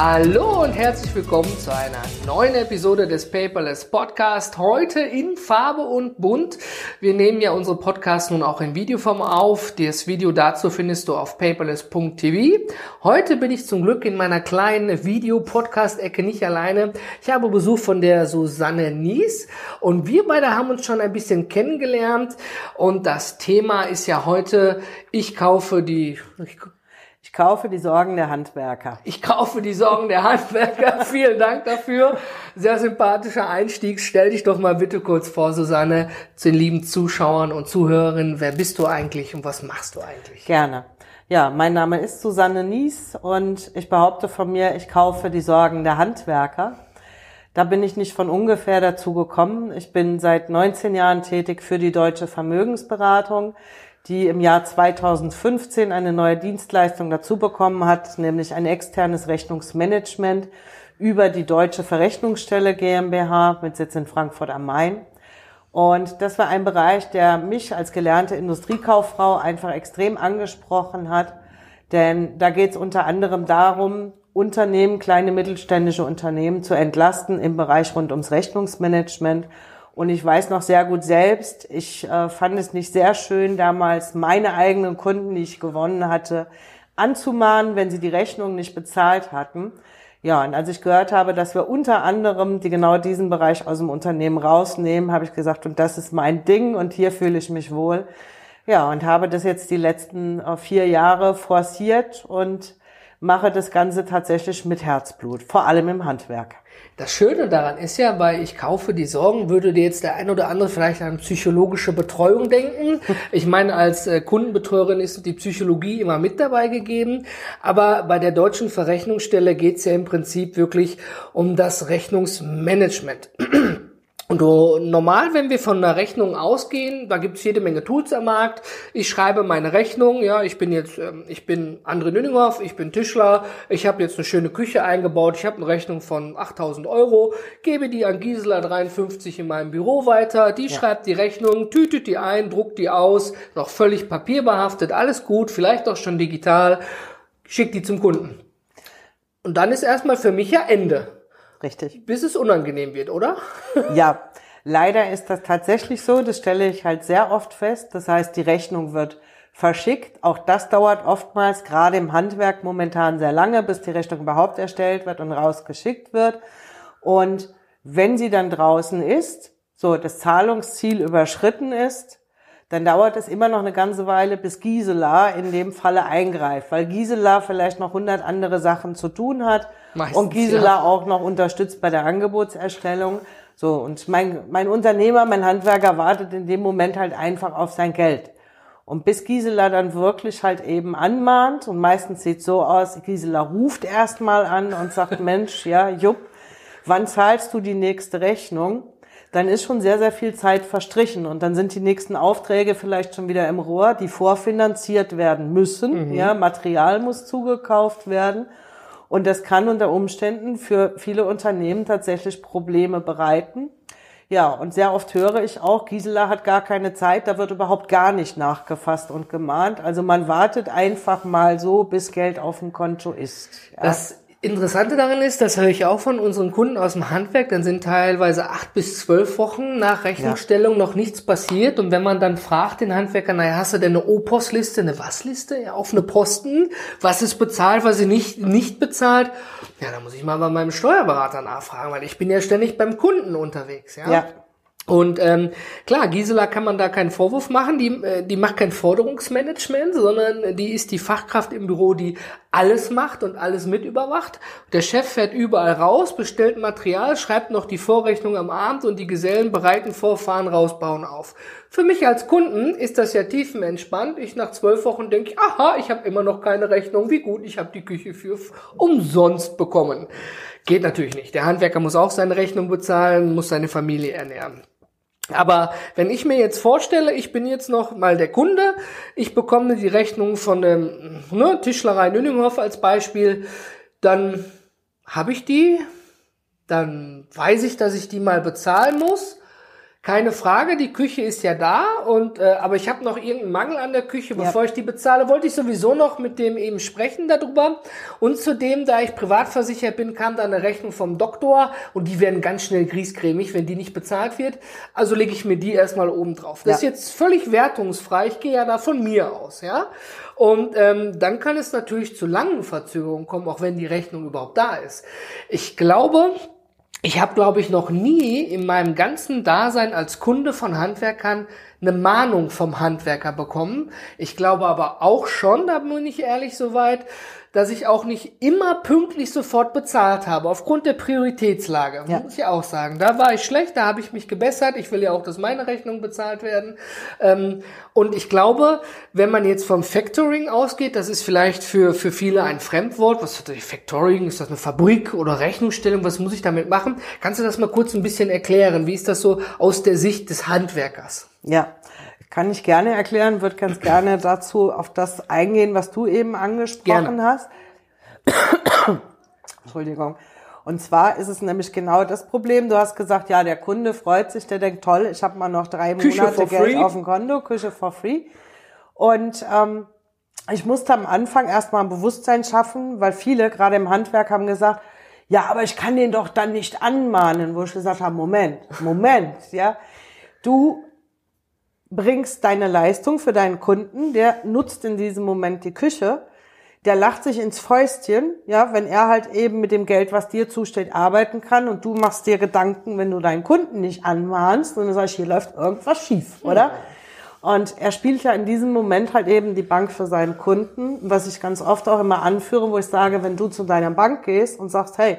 Hallo und herzlich willkommen zu einer neuen Episode des Paperless Podcast. Heute in Farbe und Bunt. Wir nehmen ja unsere Podcasts nun auch in Videoform auf. Das Video dazu findest du auf paperless.tv. Heute bin ich zum Glück in meiner kleinen Video-Podcast-Ecke nicht alleine. Ich habe Besuch von der Susanne Nies und wir beide haben uns schon ein bisschen kennengelernt und das Thema ist ja heute, ich kaufe die, ich ich kaufe die Sorgen der Handwerker. Ich kaufe die Sorgen der Handwerker. Vielen Dank dafür. Sehr sympathischer Einstieg. Stell dich doch mal bitte kurz vor, Susanne, zu den lieben Zuschauern und Zuhörerinnen. Wer bist du eigentlich und was machst du eigentlich? Gerne. Ja, mein Name ist Susanne Nies und ich behaupte von mir, ich kaufe die Sorgen der Handwerker. Da bin ich nicht von ungefähr dazu gekommen. Ich bin seit 19 Jahren tätig für die Deutsche Vermögensberatung die im Jahr 2015 eine neue Dienstleistung dazu bekommen hat, nämlich ein externes Rechnungsmanagement über die Deutsche Verrechnungsstelle GmbH mit Sitz in Frankfurt am Main. Und das war ein Bereich, der mich als gelernte Industriekauffrau einfach extrem angesprochen hat, denn da geht es unter anderem darum, Unternehmen, kleine mittelständische Unternehmen zu entlasten im Bereich rund ums Rechnungsmanagement und ich weiß noch sehr gut selbst, ich äh, fand es nicht sehr schön, damals meine eigenen Kunden, die ich gewonnen hatte, anzumahnen, wenn sie die Rechnung nicht bezahlt hatten. Ja, und als ich gehört habe, dass wir unter anderem die genau diesen Bereich aus dem Unternehmen rausnehmen, habe ich gesagt, und das ist mein Ding und hier fühle ich mich wohl. Ja, und habe das jetzt die letzten äh, vier Jahre forciert und mache das Ganze tatsächlich mit Herzblut, vor allem im Handwerk. Das Schöne daran ist ja, bei Ich kaufe die Sorgen, würde dir jetzt der ein oder andere vielleicht an psychologische Betreuung denken. Ich meine, als äh, Kundenbetreuerin ist die Psychologie immer mit dabei gegeben. Aber bei der deutschen Verrechnungsstelle geht es ja im Prinzip wirklich um das Rechnungsmanagement. Und normal, wenn wir von einer Rechnung ausgehen, da gibt's jede Menge Tools am Markt. Ich schreibe meine Rechnung, ja, ich bin jetzt, ähm, ich bin André Nüninghoff, ich bin Tischler, ich habe jetzt eine schöne Küche eingebaut, ich habe eine Rechnung von 8000 Euro, gebe die an Gisela 53 in meinem Büro weiter, die ja. schreibt die Rechnung, tütet die ein, druckt die aus, noch völlig papierbehaftet, alles gut, vielleicht auch schon digital, schickt die zum Kunden. Und dann ist erstmal für mich ja Ende. Richtig. Bis es unangenehm wird, oder? ja, leider ist das tatsächlich so. Das stelle ich halt sehr oft fest. Das heißt, die Rechnung wird verschickt. Auch das dauert oftmals, gerade im Handwerk momentan sehr lange, bis die Rechnung überhaupt erstellt wird und rausgeschickt wird. Und wenn sie dann draußen ist, so das Zahlungsziel überschritten ist, dann dauert es immer noch eine ganze Weile, bis Gisela in dem Falle eingreift, weil Gisela vielleicht noch hundert andere Sachen zu tun hat Meistens, und Gisela ja. auch noch unterstützt bei der Angebotserstellung. So, und mein, mein Unternehmer, mein Handwerker wartet in dem Moment halt einfach auf sein Geld. Und bis Gisela dann wirklich halt eben anmahnt, und meistens sieht so aus, Gisela ruft erstmal an und sagt, Mensch, ja, Jupp, wann zahlst du die nächste Rechnung? Dann ist schon sehr, sehr viel Zeit verstrichen und dann sind die nächsten Aufträge vielleicht schon wieder im Rohr, die vorfinanziert werden müssen. Mhm. Ja, Material muss zugekauft werden. Und das kann unter Umständen für viele Unternehmen tatsächlich Probleme bereiten. Ja, und sehr oft höre ich auch, Gisela hat gar keine Zeit, da wird überhaupt gar nicht nachgefasst und gemahnt. Also man wartet einfach mal so, bis Geld auf dem Konto ist. Ja. Das Interessante daran ist, das höre ich auch von unseren Kunden aus dem Handwerk, dann sind teilweise acht bis zwölf Wochen nach Rechnungsstellung ja. noch nichts passiert. Und wenn man dann fragt den Handwerker, naja, hast du denn eine O-Post-Liste, eine Was-Liste, ja, offene Posten, was ist bezahlt, was ist nicht, nicht bezahlt? Ja, da muss ich mal bei meinem Steuerberater nachfragen, weil ich bin ja ständig beim Kunden unterwegs, ja. ja. Und ähm, klar, Gisela kann man da keinen Vorwurf machen. Die, äh, die macht kein Forderungsmanagement, sondern die ist die Fachkraft im Büro, die alles macht und alles mit überwacht. Der Chef fährt überall raus, bestellt Material, schreibt noch die Vorrechnung am Abend und die Gesellen bereiten Vorfahren rausbauen auf. Für mich als Kunden ist das ja tiefenentspannt. Ich nach zwölf Wochen denke, aha, ich habe immer noch keine Rechnung. Wie gut, ich habe die Küche für umsonst bekommen. Geht natürlich nicht. Der Handwerker muss auch seine Rechnung bezahlen, muss seine Familie ernähren. Aber wenn ich mir jetzt vorstelle, ich bin jetzt noch mal der Kunde, ich bekomme die Rechnung von dem ne, Tischlerei Nüninghoff als Beispiel, dann habe ich die, dann weiß ich, dass ich die mal bezahlen muss keine Frage, die Küche ist ja da und äh, aber ich habe noch irgendeinen Mangel an der Küche, bevor ja. ich die bezahle, wollte ich sowieso noch mit dem eben sprechen darüber. Und zudem, da ich privatversichert bin, kam da eine Rechnung vom Doktor und die werden ganz schnell griesgrämig, wenn die nicht bezahlt wird. Also lege ich mir die erstmal oben drauf. Das ja. ist jetzt völlig wertungsfrei. Ich gehe ja da von mir aus, ja. Und ähm, dann kann es natürlich zu langen Verzögerungen kommen, auch wenn die Rechnung überhaupt da ist. Ich glaube, ich habe, glaube ich, noch nie in meinem ganzen Dasein als Kunde von Handwerkern eine Mahnung vom Handwerker bekommen. Ich glaube aber auch schon, da bin ich ehrlich soweit, dass ich auch nicht immer pünktlich sofort bezahlt habe, aufgrund der Prioritätslage, ja. muss ich auch sagen. Da war ich schlecht, da habe ich mich gebessert. Ich will ja auch, dass meine Rechnungen bezahlt werden. Ähm, und ich glaube, wenn man jetzt vom Factoring ausgeht, das ist vielleicht für, für viele ein Fremdwort. Was ist das Factoring? Ist das eine Fabrik oder Rechnungsstellung? Was muss ich damit machen? Kannst du das mal kurz ein bisschen erklären? Wie ist das so aus der Sicht des Handwerkers? Ja, kann ich gerne erklären, würde ganz gerne dazu auf das eingehen, was du eben angesprochen gerne. hast. Entschuldigung. Und zwar ist es nämlich genau das Problem. Du hast gesagt, ja, der Kunde freut sich, der denkt, toll, ich habe mal noch drei Küche Monate Geld free. auf dem Konto, Küche for free. Und ähm, ich musste am Anfang erstmal ein Bewusstsein schaffen, weil viele, gerade im Handwerk, haben gesagt, ja, aber ich kann den doch dann nicht anmahnen, wo ich gesagt habe, Moment, Moment, ja. Du bringst deine Leistung für deinen Kunden, der nutzt in diesem Moment die Küche, der lacht sich ins Fäustchen, ja, wenn er halt eben mit dem Geld, was dir zusteht, arbeiten kann und du machst dir Gedanken, wenn du deinen Kunden nicht anmahnst und du sagst, hier läuft irgendwas schief, oder? Und er spielt ja in diesem Moment halt eben die Bank für seinen Kunden, was ich ganz oft auch immer anführe, wo ich sage, wenn du zu deiner Bank gehst und sagst, hey,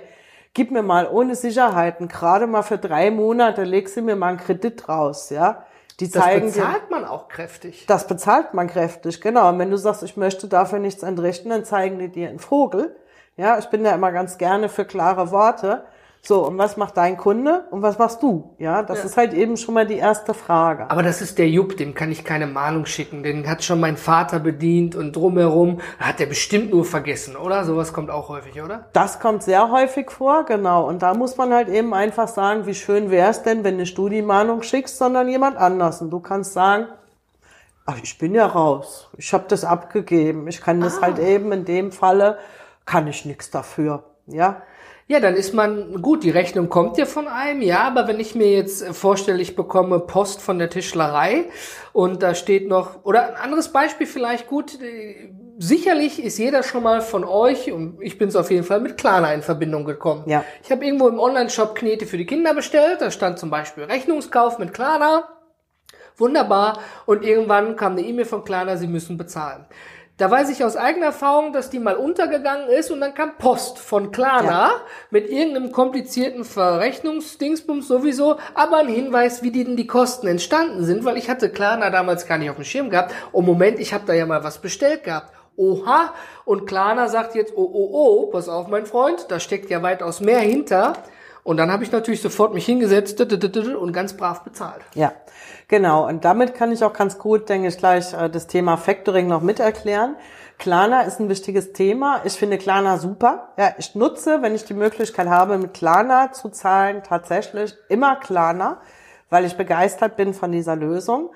gib mir mal ohne Sicherheiten, gerade mal für drei Monate, leg sie mir mal einen Kredit raus, ja, die zeigen das bezahlt man auch kräftig. Das bezahlt man kräftig, genau. Und wenn du sagst, ich möchte dafür nichts entrichten, dann zeigen die dir einen Vogel. Ja, ich bin ja immer ganz gerne für klare Worte. So, und was macht dein Kunde und was machst du? Ja, das ja. ist halt eben schon mal die erste Frage. Aber das ist der Jupp, dem kann ich keine Mahnung schicken. Den hat schon mein Vater bedient und drumherum hat er bestimmt nur vergessen, oder? Sowas kommt auch häufig, oder? Das kommt sehr häufig vor, genau. Und da muss man halt eben einfach sagen, wie schön wäre es denn, wenn nicht du die Mahnung schickst, sondern jemand anders. Und du kannst sagen, ach, ich bin ja raus. Ich habe das abgegeben. Ich kann das ah. halt eben in dem Falle, kann ich nichts dafür. Ja, ja, dann ist man, gut, die Rechnung kommt ja von einem, ja, aber wenn ich mir jetzt vorstelle, ich bekomme Post von der Tischlerei und da steht noch, oder ein anderes Beispiel vielleicht gut, sicherlich ist jeder schon mal von euch, und ich bin es auf jeden Fall, mit Klarna in Verbindung gekommen. Ja. Ich habe irgendwo im Online-Shop Knete für die Kinder bestellt, da stand zum Beispiel Rechnungskauf mit Klarna. Wunderbar. Und irgendwann kam eine E-Mail von Klarna, sie müssen bezahlen. Da weiß ich aus eigener Erfahrung, dass die mal untergegangen ist und dann kam Post von Klarna ja. mit irgendeinem komplizierten Verrechnungsdingsbums sowieso, aber ein Hinweis, wie die denn die Kosten entstanden sind, weil ich hatte Klarna damals gar nicht auf dem Schirm gehabt. Oh Moment, ich habe da ja mal was bestellt gehabt. Oha, und Klarna sagt jetzt, oh, oh, oh, pass auf, mein Freund, da steckt ja weitaus mehr hinter. Und dann habe ich natürlich sofort mich hingesetzt und ganz brav bezahlt. Ja, genau. Und damit kann ich auch ganz gut, denke ich, gleich äh, das Thema Factoring noch mit erklären. Klarna ist ein wichtiges Thema. Ich finde Klarna super. Ja, ich nutze, wenn ich die Möglichkeit habe, mit Klarna zu zahlen, tatsächlich immer Klarna, weil ich begeistert bin von dieser Lösung.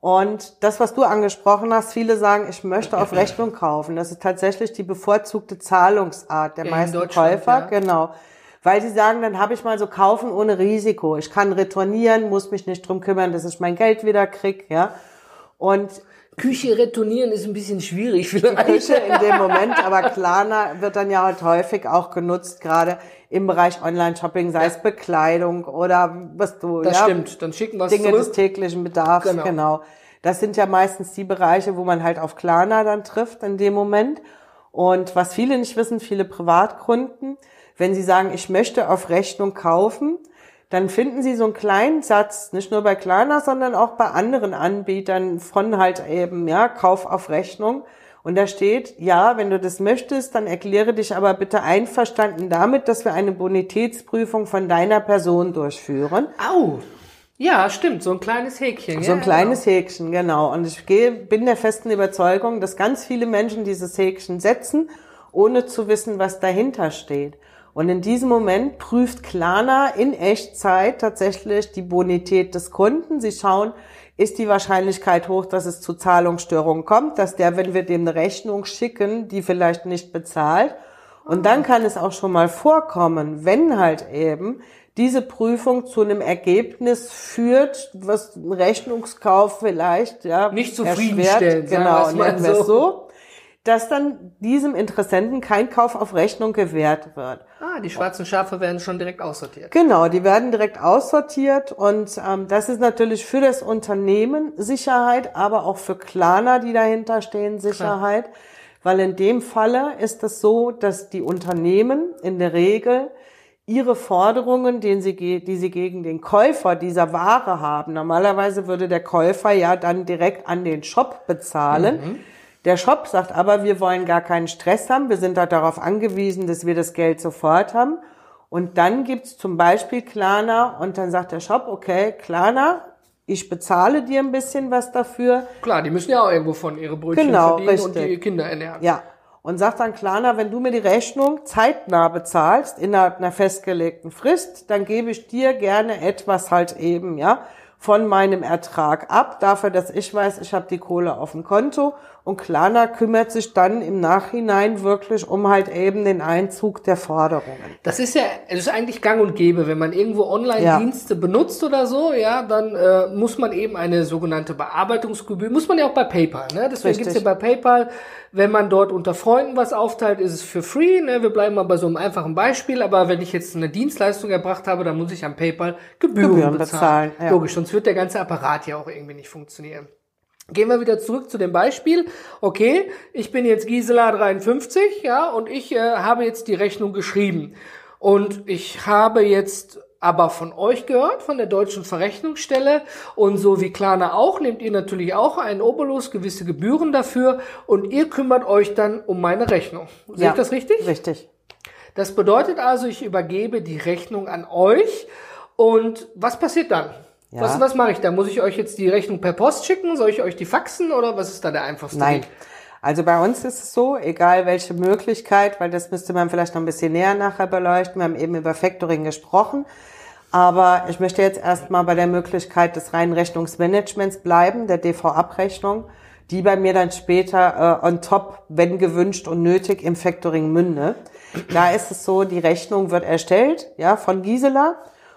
Und das, was du angesprochen hast, viele sagen, ich möchte auf Rechnung kaufen. Das ist tatsächlich die bevorzugte Zahlungsart der ja, meisten Käufer. Ja. Genau weil sie sagen, dann habe ich mal so kaufen ohne Risiko. Ich kann retournieren, muss mich nicht drum kümmern, dass ich mein Geld wieder krieg, ja. Und Küche retournieren ist ein bisschen schwierig vielleicht. Die Küche in dem Moment, aber Klarna wird dann ja halt häufig auch genutzt, gerade im Bereich Online-Shopping, sei es Bekleidung oder was du, das ja. stimmt, dann schicken wir Dinge zurück. des täglichen Bedarfs, genau. genau. Das sind ja meistens die Bereiche, wo man halt auf Klarna dann trifft in dem Moment. Und was viele nicht wissen, viele Privatkunden, wenn Sie sagen, ich möchte auf Rechnung kaufen, dann finden Sie so einen kleinen Satz, nicht nur bei Klarna, sondern auch bei anderen Anbietern von halt eben, ja, Kauf auf Rechnung. Und da steht, ja, wenn du das möchtest, dann erkläre dich aber bitte einverstanden damit, dass wir eine Bonitätsprüfung von deiner Person durchführen. Au! Ja, stimmt, so ein kleines Häkchen. So ein ja, kleines genau. Häkchen, genau. Und ich gehe, bin der festen Überzeugung, dass ganz viele Menschen dieses Häkchen setzen, ohne zu wissen, was dahinter steht. Und in diesem Moment prüft Klarna in Echtzeit tatsächlich die Bonität des Kunden. Sie schauen, ist die Wahrscheinlichkeit hoch, dass es zu Zahlungsstörungen kommt, dass der, wenn wir dem eine Rechnung schicken, die vielleicht nicht bezahlt. Und dann kann es auch schon mal vorkommen, wenn halt eben diese Prüfung zu einem Ergebnis führt, was ein Rechnungskauf vielleicht ja Nicht zufriedenstellend, genau, nennen wir es so. so, dass dann diesem Interessenten kein Kauf auf Rechnung gewährt wird. Ah, die schwarzen Schafe werden schon direkt aussortiert. Genau, die werden direkt aussortiert und ähm, das ist natürlich für das Unternehmen Sicherheit, aber auch für Klarna, die dahinter stehen, Sicherheit. Weil in dem Falle ist es so, dass die Unternehmen in der Regel ihre Forderungen, den sie, die sie gegen den Käufer dieser Ware haben. Normalerweise würde der Käufer ja dann direkt an den Shop bezahlen. Der Shop sagt aber, wir wollen gar keinen Stress haben. Wir sind halt darauf angewiesen, dass wir das Geld sofort haben. Und dann gibt's zum Beispiel Klarna und dann sagt der Shop, okay, Klarna, ich bezahle dir ein bisschen was dafür. Klar, die müssen ja auch irgendwo von ihre Brötchen Genau, verdienen und richtig. die Kinder ernähren. Ja. Und sagt dann Klarna, wenn du mir die Rechnung zeitnah bezahlst, innerhalb einer festgelegten Frist, dann gebe ich dir gerne etwas halt eben, ja, von meinem Ertrag ab, dafür, dass ich weiß, ich habe die Kohle auf dem Konto. Und Klarna kümmert sich dann im Nachhinein wirklich um halt eben den Einzug der Forderungen. Das ist ja, es ist eigentlich gang und gäbe, wenn man irgendwo Online-Dienste benutzt oder so, ja, dann äh, muss man eben eine sogenannte Bearbeitungsgebühr, muss man ja auch bei PayPal, ne? Deswegen Richtig. gibt's ja bei PayPal, wenn man dort unter Freunden was aufteilt, ist es für free, ne? Wir bleiben mal bei so einem einfachen Beispiel, aber wenn ich jetzt eine Dienstleistung erbracht habe, dann muss ich am PayPal Gebühren, Gebühren bezahlen. bezahlen, ja. Logisch, sonst wird der ganze Apparat ja auch irgendwie nicht funktionieren. Gehen wir wieder zurück zu dem Beispiel. Okay, ich bin jetzt Gisela 53, ja, und ich äh, habe jetzt die Rechnung geschrieben. Und ich habe jetzt aber von euch gehört, von der deutschen Verrechnungsstelle. Und so wie Klarna auch, nehmt ihr natürlich auch einen Obolus, gewisse Gebühren dafür. Und ihr kümmert euch dann um meine Rechnung. Sehe ich das richtig? Richtig. Das bedeutet also, ich übergebe die Rechnung an euch. Und was passiert dann? Ja. Was, was mache ich da? Muss ich euch jetzt die Rechnung per Post schicken? Soll ich euch die faxen oder was ist da der einfachste Nein. Weg? Also bei uns ist es so, egal welche Möglichkeit, weil das müsste man vielleicht noch ein bisschen näher nachher beleuchten. Wir haben eben über Factoring gesprochen. Aber ich möchte jetzt erstmal bei der Möglichkeit des reinen Rechnungsmanagements bleiben, der DV-Abrechnung, die bei mir dann später äh, on top, wenn gewünscht und nötig, im Factoring münde. Da ist es so, die Rechnung wird erstellt, ja, von Gisela.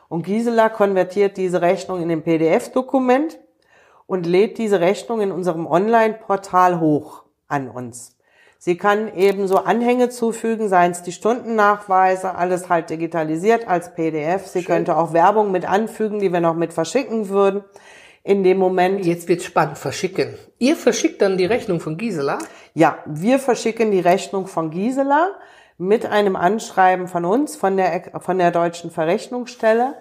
Und Gisela konvertiert diese Rechnung in ein PDF-Dokument und lädt diese Rechnung in unserem Online-Portal hoch an uns. Sie kann eben so Anhänge zufügen, seien es die Stundennachweise, alles halt digitalisiert als PDF. Sie könnte auch Werbung mit anfügen, die wir noch mit verschicken würden. In dem Moment, Jetzt wird's spannend. Verschicken. Ihr verschickt dann die Rechnung von Gisela? ja, wir verschicken die Rechnung von Gisela mit einem Anschreiben von uns, von der, von der deutschen Verrechnungsstelle,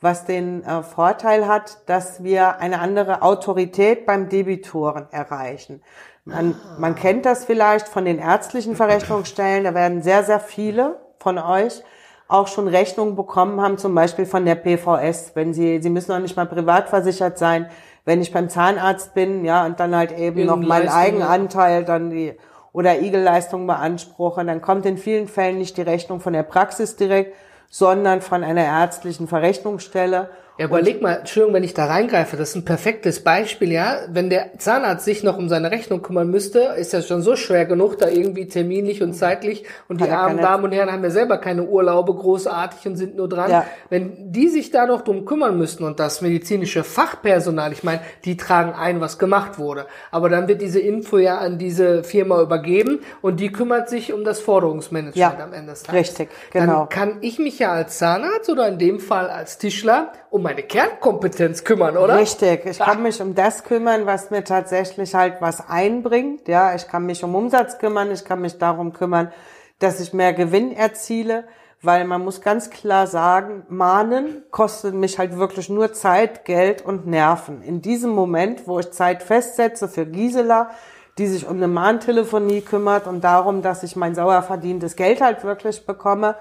was den äh, Vorteil hat, dass wir eine andere Autorität beim Debitoren erreichen. Man, man kennt das vielleicht von den ärztlichen Verrechnungsstellen, da werden sehr, sehr viele von euch auch schon Rechnungen bekommen haben, zum Beispiel von der PVS, wenn sie, sie müssen noch nicht mal privat versichert sein, wenn ich beim Zahnarzt bin, ja, und dann halt eben noch Irgendeine meinen Eigenanteil dann die, oder Igelleistung beanspruche, dann kommt in vielen Fällen nicht die Rechnung von der Praxis direkt, sondern von einer ärztlichen Verrechnungsstelle. Ja, überleg mal, Entschuldigung, wenn ich da reingreife, das ist ein perfektes Beispiel, ja. Wenn der Zahnarzt sich noch um seine Rechnung kümmern müsste, ist ja schon so schwer genug, da irgendwie terminlich und zeitlich. Und die armen Damen und Herren haben ja selber keine Urlaube großartig und sind nur dran. Ja. Wenn die sich da noch drum kümmern müssten und das medizinische Fachpersonal, ich meine, die tragen ein, was gemacht wurde. Aber dann wird diese Info ja an diese Firma übergeben und die kümmert sich um das Forderungsmanagement Ja, am Ende des Tages. richtig, genau. Dann kann ich mich ja als Zahnarzt oder in dem Fall als Tischler um meine Kernkompetenz kümmern, oder? Richtig, ich kann mich um das kümmern, was mir tatsächlich halt was einbringt. Ja, ich kann mich um Umsatz kümmern, ich kann mich darum kümmern, dass ich mehr Gewinn erziele, weil man muss ganz klar sagen, Mahnen kostet mich halt wirklich nur Zeit, Geld und Nerven. In diesem Moment, wo ich Zeit festsetze für Gisela, die sich um eine Mahntelefonie kümmert und darum, dass ich mein sauer verdientes Geld halt wirklich bekomme,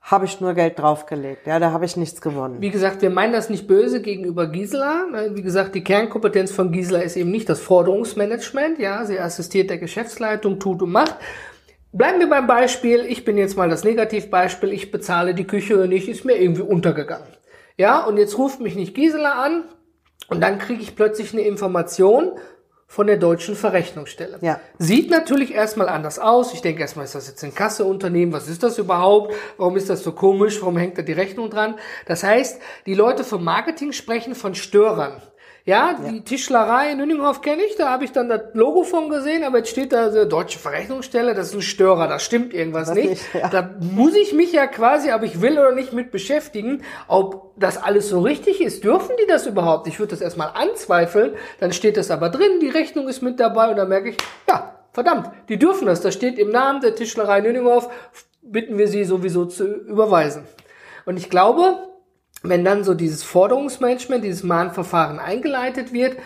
habe ich nur Geld draufgelegt. Ja, da habe ich nichts gewonnen. Wie gesagt, wir meinen das nicht böse gegenüber Gisela. Wie gesagt, die Kernkompetenz von Gisela ist eben nicht das Forderungsmanagement. Ja, sie assistiert der Geschäftsleitung, tut und macht. Bleiben wir beim Beispiel. Ich bin jetzt mal das Negativbeispiel. Ich bezahle die Küche nicht, ist mir irgendwie untergegangen. Ja, und jetzt ruft mich nicht Gisela an und dann kriege ich plötzlich eine Information von der deutschen Verrechnungsstelle. Ja. Sieht natürlich erstmal anders aus. Ich denke erstmal, ist das jetzt ein Kasseunternehmen? Was ist das überhaupt? Warum ist das so komisch? Warum hängt da die Rechnung dran? Das heißt, die Leute vom Marketing sprechen von Störern. Ja, die ja. Tischlerei in Nüninghof kenne ich, da habe ich dann das Logo von gesehen, aber jetzt steht da so Deutsche Verrechnungsstelle, das ist ein Störer, da stimmt irgendwas das nicht. nicht ja. Da muss ich mich ja quasi, ob ich will oder nicht, mit beschäftigen, ob das alles so richtig ist. Dürfen die das überhaupt? Ich würde das erstmal anzweifeln, dann steht das aber drin, die Rechnung ist mit dabei und dann merke ich, ja, verdammt, die dürfen das. Da steht im Namen der Tischlerei Nüninghof, bitten wir sie sowieso zu überweisen. Und ich glaube, wenn dann so dieses Forderungsmanagement, dieses Mahnverfahren eingeleitet wird,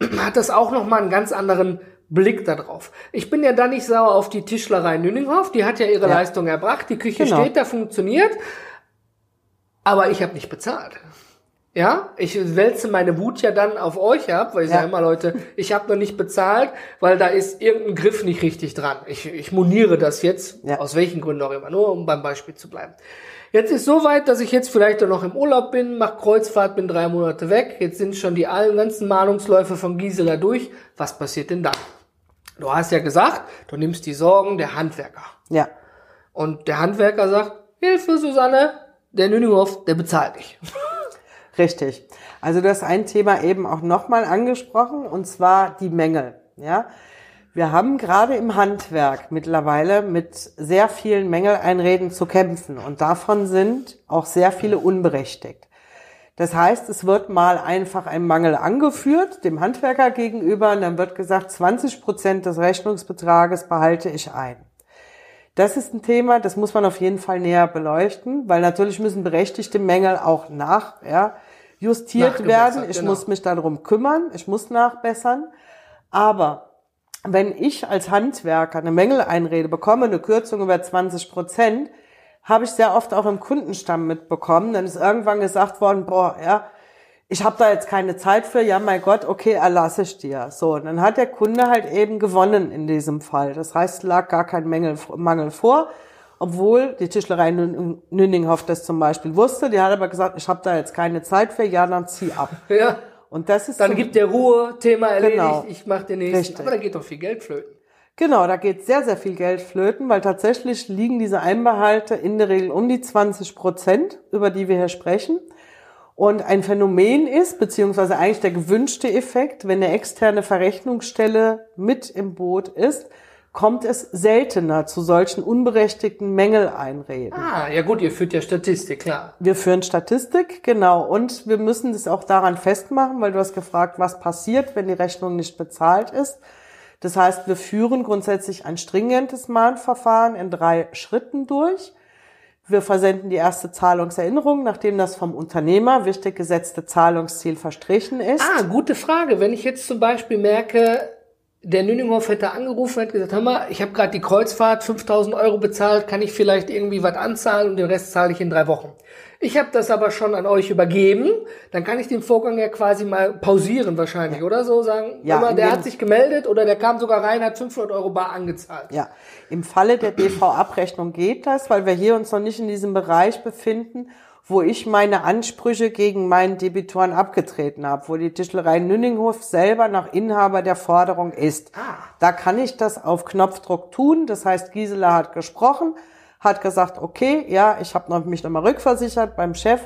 hat das auch nochmal einen ganz anderen Blick darauf. Ich bin ja da nicht sauer auf die Tischlerei Nüninghoff, die hat ja ihre ja. Leistung erbracht, die Küche genau. steht da, funktioniert, aber ich habe nicht bezahlt. Ja, ich wälze meine Wut ja dann auf euch ab, weil ich ja. sage immer, Leute, ich habe noch nicht bezahlt, weil da ist irgendein Griff nicht richtig dran. Ich, ich moniere das jetzt, ja. aus welchen Gründen auch immer, nur um beim Beispiel zu bleiben. Jetzt ist so weit, dass ich jetzt vielleicht noch im Urlaub bin, mach Kreuzfahrt, bin drei Monate weg. Jetzt sind schon die allen ganzen Mahnungsläufe von Gisela durch. Was passiert denn dann? Du hast ja gesagt, du nimmst die Sorgen der Handwerker. Ja. Und der Handwerker sagt, Hilfe, Susanne, der Nüninghoff, der bezahlt dich. Richtig. Also du hast ein Thema eben auch nochmal angesprochen, und zwar die Mängel. Ja, wir haben gerade im Handwerk mittlerweile mit sehr vielen Mängeleinreden zu kämpfen und davon sind auch sehr viele unberechtigt. Das heißt, es wird mal einfach ein Mangel angeführt dem Handwerker gegenüber und dann wird gesagt, 20 Prozent des Rechnungsbetrages behalte ich ein. Das ist ein Thema, das muss man auf jeden Fall näher beleuchten, weil natürlich müssen berechtigte Mängel auch nach, ja, justiert werden. Ich genau. muss mich darum kümmern, ich muss nachbessern. Aber wenn ich als Handwerker eine Mängeleinrede bekomme, eine Kürzung über 20 Prozent, habe ich sehr oft auch im Kundenstamm mitbekommen. Dann ist irgendwann gesagt worden, boah, ja, ich habe da jetzt keine Zeit für, ja, mein Gott, okay, erlasse ich dir. So, und dann hat der Kunde halt eben gewonnen in diesem Fall. Das heißt, es lag gar kein Mängel, Mangel vor, obwohl die Tischlerei Nünninghoff das zum Beispiel wusste. Die hat aber gesagt, ich habe da jetzt keine Zeit für, ja, dann zieh ab. Ja. Und das ist dann gibt der Ruhe, Thema erledigt, genau, ich mache den nächsten. Richtig. Aber da geht doch viel Geld flöten. Genau, da geht sehr, sehr viel Geld flöten, weil tatsächlich liegen diese Einbehalte in der Regel um die 20 Prozent, über die wir hier sprechen. Und ein Phänomen ist, beziehungsweise eigentlich der gewünschte Effekt, wenn eine externe Verrechnungsstelle mit im Boot ist, kommt es seltener zu solchen unberechtigten Mängeleinreden. Ah, ja gut, ihr führt ja Statistik, klar. Wir führen Statistik, genau. Und wir müssen das auch daran festmachen, weil du hast gefragt, was passiert, wenn die Rechnung nicht bezahlt ist. Das heißt, wir führen grundsätzlich ein stringentes Mahnverfahren in drei Schritten durch. Wir versenden die erste Zahlungserinnerung, nachdem das vom Unternehmer wichtig gesetzte Zahlungsziel verstrichen ist. Ah, gute Frage. Wenn ich jetzt zum Beispiel merke, der Nüninghoff hätte angerufen und gesagt, hör mal, ich habe gerade die Kreuzfahrt 5000 Euro bezahlt, kann ich vielleicht irgendwie was anzahlen und den Rest zahle ich in drei Wochen. Ich habe das aber schon an euch übergeben, dann kann ich den Vorgang ja quasi mal pausieren wahrscheinlich, ja. oder so sagen. Ja, immer, der hat sich gemeldet oder der kam sogar rein, hat 500 Euro bar angezahlt. Ja, im Falle der BV-Abrechnung geht das, weil wir hier uns noch nicht in diesem Bereich befinden, wo ich meine Ansprüche gegen meinen Debitoren abgetreten habe, wo die Tischlerei Nünninghof selber nach Inhaber der Forderung ist. Ah. Da kann ich das auf Knopfdruck tun. Das heißt, Gisela hat gesprochen, hat gesagt, okay, ja, ich habe noch, mich nochmal rückversichert beim Chef.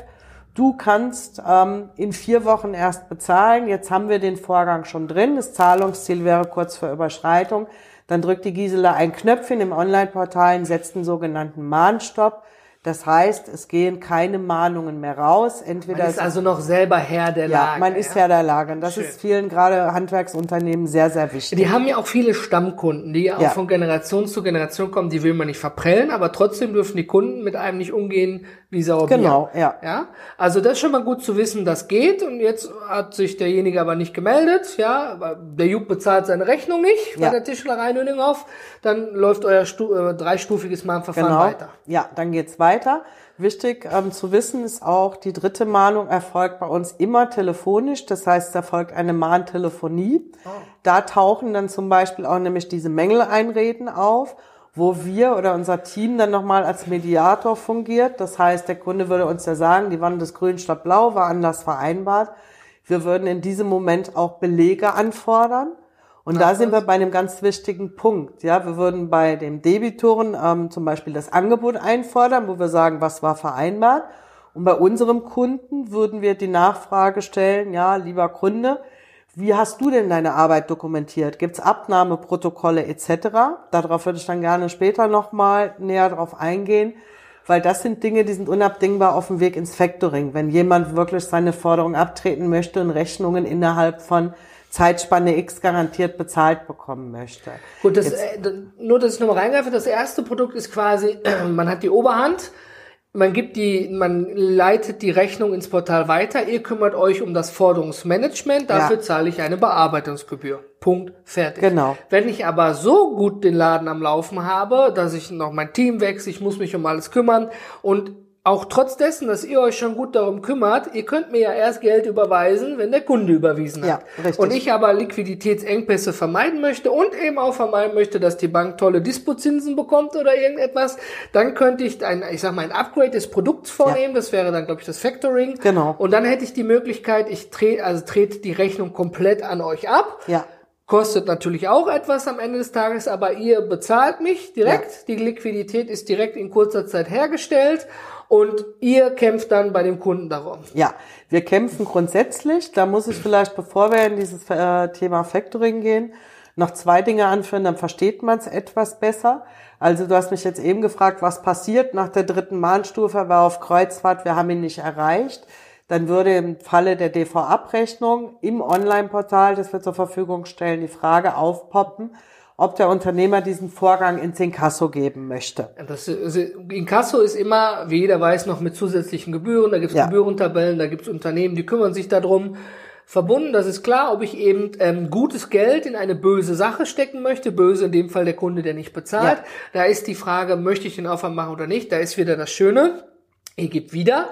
Du kannst ähm, in vier Wochen erst bezahlen. Jetzt haben wir den Vorgang schon drin. Das Zahlungsziel wäre kurz vor Überschreitung. Dann drückt die Gisela ein Knöpfchen im Online-Portal und setzt einen sogenannten Mahnstopp. Das heißt, es gehen keine Mahnungen mehr raus. Entweder man ist also noch selber Herr der Lage. Ja, man ist Herr der Lage. Und das Schön. ist vielen gerade Handwerksunternehmen sehr, sehr wichtig. Die haben ja auch viele Stammkunden, die auch ja. von Generation zu Generation kommen. Die will man nicht verprellen, aber trotzdem dürfen die Kunden mit einem nicht umgehen, wie Sauerbier. Genau, ja. Ja, also das ist schon mal gut zu wissen, das geht. Und jetzt hat sich derjenige aber nicht gemeldet. Ja, der Jupp bezahlt seine Rechnung nicht bei Ja. der Tischlerei Nöninghoff. Dann läuft euer Stu äh, dreistufiges Mahnverfahren Genau. weiter. Ja, dann geht's weiter. Wichtig ähm, zu wissen ist auch, die dritte Mahnung erfolgt bei uns immer telefonisch. Das heißt, es erfolgt eine Mahntelefonie. Da tauchen dann zum Beispiel auch nämlich diese Mängeleinreden auf, wo wir oder unser Team dann nochmal als Mediator fungiert. Das heißt, der Kunde würde uns ja sagen, die Wand ist grün statt blau, war anders vereinbart. Wir würden in diesem Moment auch Belege anfordern. Und da sind wir bei einem ganz wichtigen Punkt. Ja, wir würden bei dem Debitoren ähm, zum Beispiel das Angebot einfordern, wo wir sagen, was war vereinbart. Und bei unserem Kunden würden wir die Nachfrage stellen, ja, lieber Kunde, wie hast du denn deine Arbeit dokumentiert? Gibt's Abnahmeprotokolle etc.? Darauf würde ich dann gerne später nochmal näher drauf eingehen, weil das sind Dinge, die sind unabdingbar auf dem Weg ins Factoring. Wenn jemand wirklich seine Forderung abtreten möchte und Rechnungen innerhalb von Zeitspanne X garantiert bezahlt bekommen möchte. Gut, das, äh, nur, dass ich nochmal reingreife, das erste Produkt ist quasi, man hat die Oberhand, man gibt die, man leitet die Rechnung ins Portal weiter, ihr kümmert euch um das Forderungsmanagement, dafür Ja. zahle ich eine Bearbeitungsgebühr. Punkt, fertig. Genau. Wenn ich aber so gut den Laden am Laufen habe, dass ich noch mein Team wechsle, ich muss mich um alles kümmern und auch trotz dessen, dass ihr euch schon gut darum kümmert, ihr könnt mir ja erst Geld überweisen, wenn der Kunde überwiesen hat. Ja, richtig. Und ich aber Liquiditätsengpässe vermeiden möchte und eben auch vermeiden möchte, dass die Bank tolle Dispozinsen bekommt oder irgendetwas, dann könnte ich ein, ich sag mal, ein Upgrade des Produkts vornehmen. Das wäre dann, glaube ich, das Factoring. Genau. Und dann hätte ich die Möglichkeit, ich trete, also trete die Rechnung komplett an euch ab. Ja. Kostet natürlich auch etwas am Ende des Tages, aber ihr bezahlt mich direkt. Die Liquidität ist direkt in kurzer Zeit hergestellt und ihr kämpft dann bei dem Kunden darum. Ja, wir kämpfen grundsätzlich. Da muss ich vielleicht, bevor wir in dieses äh, Thema Factoring gehen, noch zwei Dinge anführen, dann versteht man es etwas besser. Also du hast mich jetzt eben gefragt, was passiert nach der dritten Mahnstufe, war auf Kreuzfahrt, wir haben ihn nicht erreicht. Dann würde im Falle der DV-Abrechnung im Online-Portal, das wir zur Verfügung stellen, die Frage aufpoppen, ob der Unternehmer diesen Vorgang ins Inkasso geben möchte. Das ist, Inkasso ist immer, wie jeder weiß, noch mit zusätzlichen Gebühren. Da gibt's Ja. Gebührentabellen, da gibt's Unternehmen, die kümmern sich darum. Verbunden, das ist klar, ob ich eben ähm, gutes Geld in eine böse Sache stecken möchte. Böse in dem Fall der Kunde, der nicht bezahlt. Ja. Da ist die Frage, möchte ich den Aufwand machen oder nicht. Da ist wieder das Schöne. Ihr gebt wieder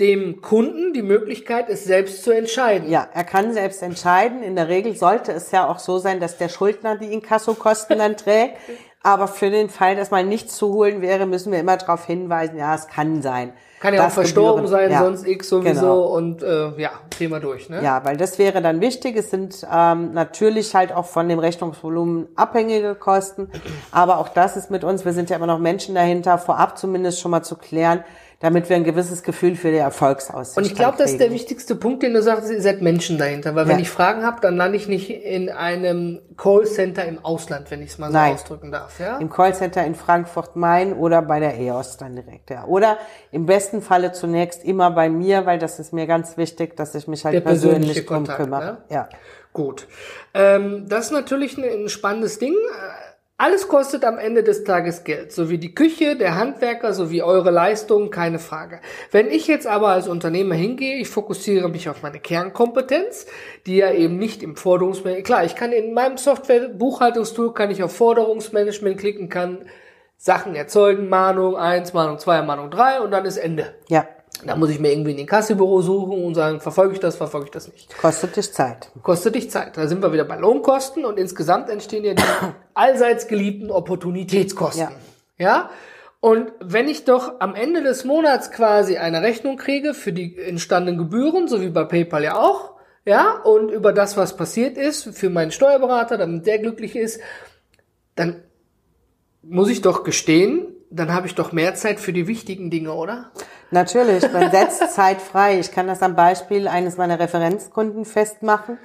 dem Kunden die Möglichkeit, es selbst zu entscheiden. Ja, er kann selbst entscheiden. In der Regel sollte es ja auch so sein, dass der Schuldner die Inkassokosten dann trägt. Aber für den Fall, dass mal nichts zu holen wäre, müssen wir immer darauf hinweisen, ja, es kann sein. Kann ja auch verstorben Gebühren- sein, ja, sonst X sowieso genau. und äh, ja, Thema durch. Ne? Ja, weil das wäre dann wichtig. Es sind ähm, natürlich halt auch von dem Rechnungsvolumen abhängige Kosten. Aber auch das ist mit uns, wir sind ja immer noch Menschen dahinter, vorab zumindest schon mal zu klären, damit wir ein gewisses Gefühl für die Erfolgsaussicht Und ich glaube, das ist der wichtigste Punkt, den du sagst, ihr seid Menschen dahinter. Weil wenn Ja. ich Fragen habe, dann lande ich nicht in einem Callcenter im Ausland, wenn ich es mal so Nein. ausdrücken darf. Ja? Im Callcenter in Frankfurt-Main oder bei der EOS dann direkt, ja. Oder im besten Falle zunächst immer bei mir, weil das ist mir ganz wichtig, dass ich mich halt Der persönliche persönlich drum Kontakt, kümmere. ne? Ja. Gut. Ähm, das ist natürlich ein, ein spannendes Ding. Alles kostet am Ende des Tages Geld, so wie die Küche, der Handwerker, sowie eure Leistungen, keine Frage. Wenn ich jetzt aber als Unternehmer hingehe, ich fokussiere mich auf meine Kernkompetenz, die ja eben nicht im Forderungsmanagement, klar, ich kann in meinem Software-Buchhaltungstool, kann ich auf Forderungsmanagement klicken, kann Sachen erzeugen, Mahnung 1, Mahnung 2, Mahnung 3 und dann ist Ende. Ja. Da muss ich mir irgendwie ein Kassebüro suchen und sagen, verfolge ich das, verfolge ich das nicht Kostet dich Zeit. kostet dich Zeit. Da sind wir wieder bei Lohnkosten und insgesamt entstehen ja die allseits geliebten Opportunitätskosten. Ja. Und wenn ich doch am Ende des Monats quasi eine Rechnung kriege für die entstandenen Gebühren, so wie bei PayPal ja auch, ja, und über das, was passiert ist, für meinen Steuerberater, damit der glücklich ist, dann muss ich doch gestehen, dann habe ich doch mehr Zeit für die wichtigen Dinge, oder? Natürlich, man setzt Zeit frei. Ich kann das am Beispiel eines meiner Referenzkunden festmachen.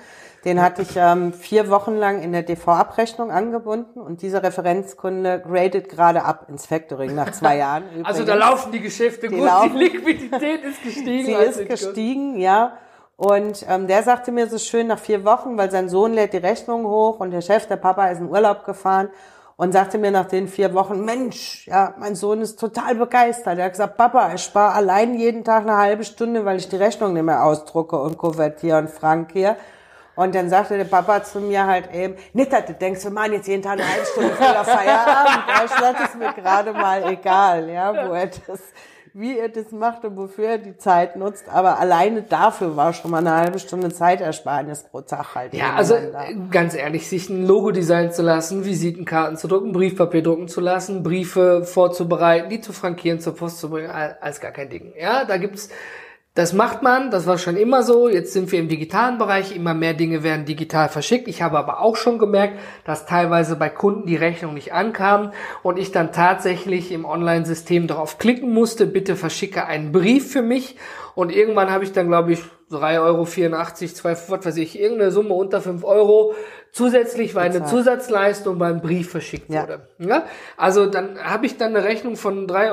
Den hatte ich ähm, vier Wochen lang in der DV-Abrechnung angebunden und dieser Referenzkunde gradet gerade ab ins Factoring nach zwei Jahren. Also übrigens. da laufen die Geschäfte gut, laufen. die Liquidität ist gestiegen. Sie ist gestiegen, ja. Und ähm, der sagte mir so schön nach vier Wochen, weil sein Sohn lädt die Rechnung hoch und der Chef, der Papa, ist in Urlaub gefahren. Und sagte mir nach den vier Wochen, Mensch, ja, mein Sohn ist total begeistert. Er hat gesagt, Papa, ich spare allein jeden Tag eine halbe Stunde, weil ich die Rechnung nicht mehr ausdrucke und kuvertiere und frankiere. Und dann sagte der Papa zu mir halt eben, nicht, dass du denkst, wir machen jetzt jeden Tag eine halbe Stunde voller Feierabend. Ich dachte, es mir gerade mal egal, ja, wo er das, wie er das macht und wofür er die Zeit nutzt. Aber alleine dafür war schon mal eine halbe Stunde Zeitersparnis pro Tag halt. Ja, also ganz ehrlich, sich ein Logo designen zu lassen, Visitenkarten zu drucken, Briefpapier drucken zu lassen, Briefe vorzubereiten, die zu frankieren, zur Post zu bringen, alles gar kein Ding. Ja, da gibt's das macht man, das war schon immer so. Jetzt sind wir im digitalen Bereich, immer mehr Dinge werden digital verschickt. Ich habe aber auch schon gemerkt, dass teilweise bei Kunden die Rechnung nicht ankam und ich dann tatsächlich im Online-System darauf klicken musste, bitte verschicke einen Brief für mich. Und irgendwann habe ich dann, glaube ich, 3,84 Euro, 2, was weiß ich, irgendeine Summe unter 5 Euro zusätzlich, weil eine Zusatzleistung beim Brief verschickt ja. wurde. Ja? Also dann habe ich dann eine Rechnung von 3,54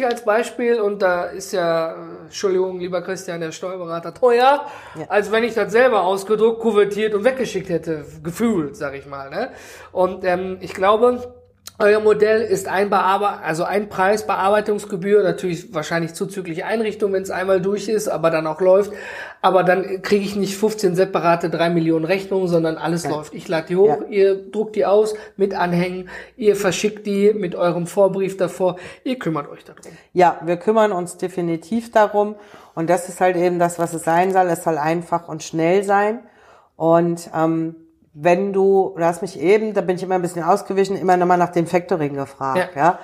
Euro als Beispiel und da ist ja, Entschuldigung, lieber Christian, der Steuerberater, teuer, ja. als wenn ich das selber ausgedruckt, kuvertiert und weggeschickt hätte, gefühlt, sag ich mal. Ne? Und ähm, ich glaube, euer Modell ist ein Bearbe also ein Preis Bearbeitungsgebühr, natürlich wahrscheinlich zuzüglich Einrichtung, wenn es einmal durch ist, aber dann auch läuft. Aber dann kriege ich nicht 15 separate 3 Millionen Rechnungen, sondern alles ja. läuft. Ich lade die hoch, ja. ihr druckt die aus mit Anhängen, ihr verschickt die mit eurem Vorbrief davor, ihr kümmert euch darum. Ja, wir kümmern uns definitiv darum. Und das ist halt eben das, was es sein soll. Es soll einfach und schnell sein. Und ähm, wenn du, du hast mich eben, da bin ich immer ein bisschen ausgewichen, immer nochmal nach dem Factoring gefragt, ja.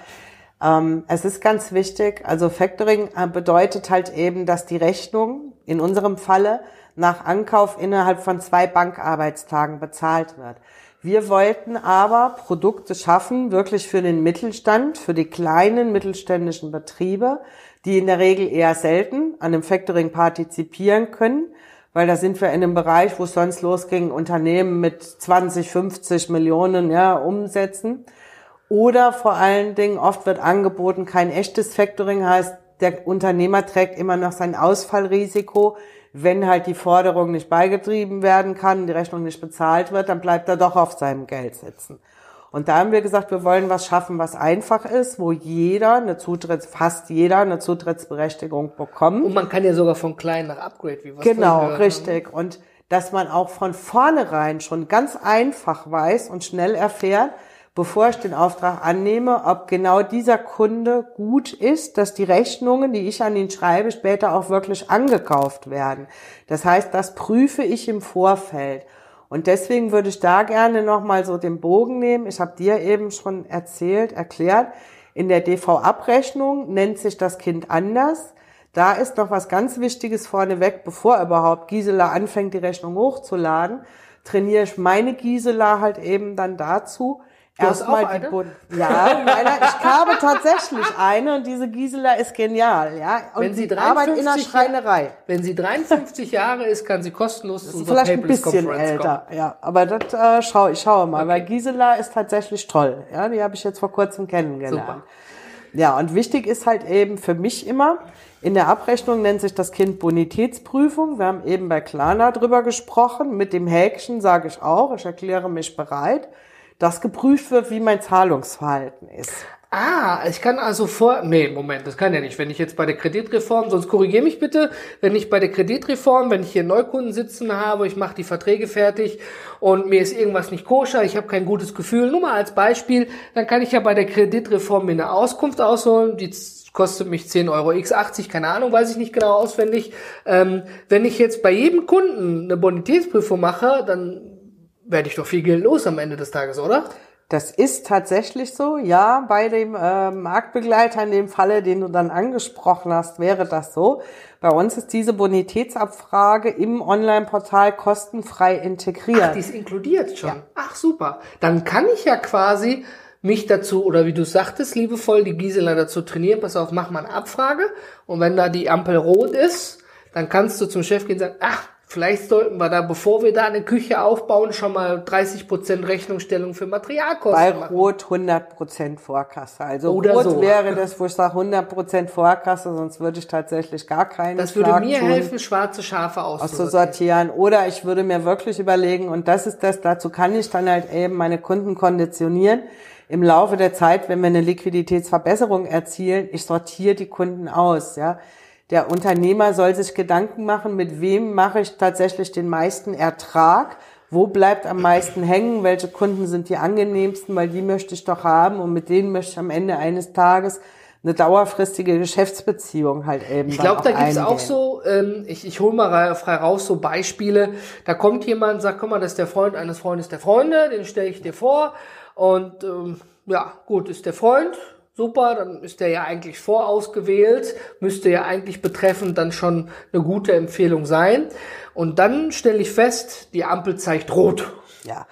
ja? Ähm, es ist ganz wichtig, also Factoring äh, bedeutet halt eben, dass die Rechnung in unserem Falle nach Ankauf innerhalb von zwei Bankarbeitstagen bezahlt wird. Wir wollten aber Produkte schaffen, wirklich für den Mittelstand, für die kleinen mittelständischen Betriebe, die in der Regel eher selten an dem Factoring partizipieren können weil da sind wir in einem Bereich, wo es sonst losging, Unternehmen mit 20, 50 Millionen ja, Umsätzen. Oder vor allen Dingen, oft wird angeboten, kein echtes Factoring heißt, der Unternehmer trägt immer noch sein Ausfallrisiko. Wenn halt die Forderung nicht beigetrieben werden kann, die Rechnung nicht bezahlt wird, dann bleibt er doch auf seinem Geld sitzen. Und da haben wir gesagt, wir wollen was schaffen, was einfach ist, wo jeder eine Zutritts, fast jeder eine Zutrittsberechtigung bekommt. Und man kann ja sogar von klein nach Upgrade, wie wir Genau, richtig. Und dass man auch von vornherein schon ganz einfach weiß und schnell erfährt, bevor ich den Auftrag annehme, ob genau dieser Kunde gut ist, dass die Rechnungen, die ich an ihn schreibe, später auch wirklich angekauft werden. Das heißt, das prüfe ich im Vorfeld. Und deswegen würde ich da gerne nochmal so den Bogen nehmen. Ich habe dir eben schon erzählt, erklärt, in der DV-Abrechnung nennt sich das Kind anders. Da ist noch was ganz Wichtiges vorneweg, bevor überhaupt Gisela anfängt, die Rechnung hochzuladen, trainiere ich meine Gisela halt eben dann dazu, Erstmal die Bund. Ja, meiner, ich habe tatsächlich eine und diese Gisela ist genial, ja. Und wenn sie 53 in der Schreinerei. wenn sie 53 Jahre ist, kann sie kostenlos zu unserer Vielleicht ein bisschen älter, kommen. ja. Aber das äh, schau, ich schaue mal, okay. weil Gisela ist tatsächlich toll, ja. Die habe ich jetzt vor kurzem kennengelernt. Super. Ja, und wichtig ist halt eben für mich immer, in der Abrechnung nennt sich das Kind Bonitätsprüfung. Wir haben eben bei Klana drüber gesprochen. Mit dem Häkchen sage ich auch, ich erkläre mich bereit dass geprüft wird, wie mein Zahlungsverhalten ist. Ah, ich kann also vor, nee, Moment, das kann ja nicht. Wenn ich jetzt bei der Kreditreform, sonst korrigiere mich bitte, wenn ich bei der Kreditreform, wenn ich hier Neukunden sitzen habe, ich mache die Verträge fertig und mir ist irgendwas nicht koscher, ich habe kein gutes Gefühl, nur mal als Beispiel, dann kann ich ja bei der Kreditreform mir eine Auskunft ausholen, die kostet mich 10 Euro x80, keine Ahnung, weiß ich nicht genau auswendig. Ähm, wenn ich jetzt bei jedem Kunden eine Bonitätsprüfung mache, dann werde ich doch viel Geld los am Ende des Tages, oder? Das ist tatsächlich so, ja. Bei dem äh, Marktbegleiter in dem Falle, den du dann angesprochen hast, wäre das so. Bei uns ist diese Bonitätsabfrage im Online-Portal kostenfrei integriert. Ach, die ist inkludiert schon. Ja. Ach, super. Dann kann ich ja quasi mich dazu, oder wie du sagtest, liebevoll, die Gisela dazu trainieren, pass auf, mach mal eine Abfrage. Und wenn da die Ampel rot ist, dann kannst du zum Chef gehen und sagen, ach, Vielleicht sollten wir da, bevor wir da eine Küche aufbauen, schon mal 30% Rechnungsstellung für Materialkosten Bei machen. Rot 100% Vorkasse. Also Oder Rot so. wäre das, wo ich sage 100% Vorkasse, sonst würde ich tatsächlich gar keinen Das würde Schlag mir tun. helfen, schwarze Schafe auszusortieren. auszusortieren. Oder ich würde mir wirklich überlegen, und das ist das, dazu kann ich dann halt eben meine Kunden konditionieren. Im Laufe der Zeit, wenn wir eine Liquiditätsverbesserung erzielen, ich sortiere die Kunden aus, ja. Der Unternehmer soll sich Gedanken machen, mit wem mache ich tatsächlich den meisten Ertrag, wo bleibt am meisten hängen, welche Kunden sind die angenehmsten, weil die möchte ich doch haben und mit denen möchte ich am Ende eines Tages eine dauerfristige Geschäftsbeziehung halt eben. Ich glaube, da auch gibt's auch so, ähm, ich, ich hole mal frei raus so Beispiele. Da kommt jemand und sagt, guck mal, das ist der Freund eines Freundes der Freunde, den stelle ich dir vor. Und ähm, ja, gut, ist der Freund, super, dann ist der ja eigentlich vorausgewählt, müsste ja eigentlich betreffend dann schon eine gute Empfehlung sein. Und dann stelle ich fest, die Ampel zeigt rot. Ja.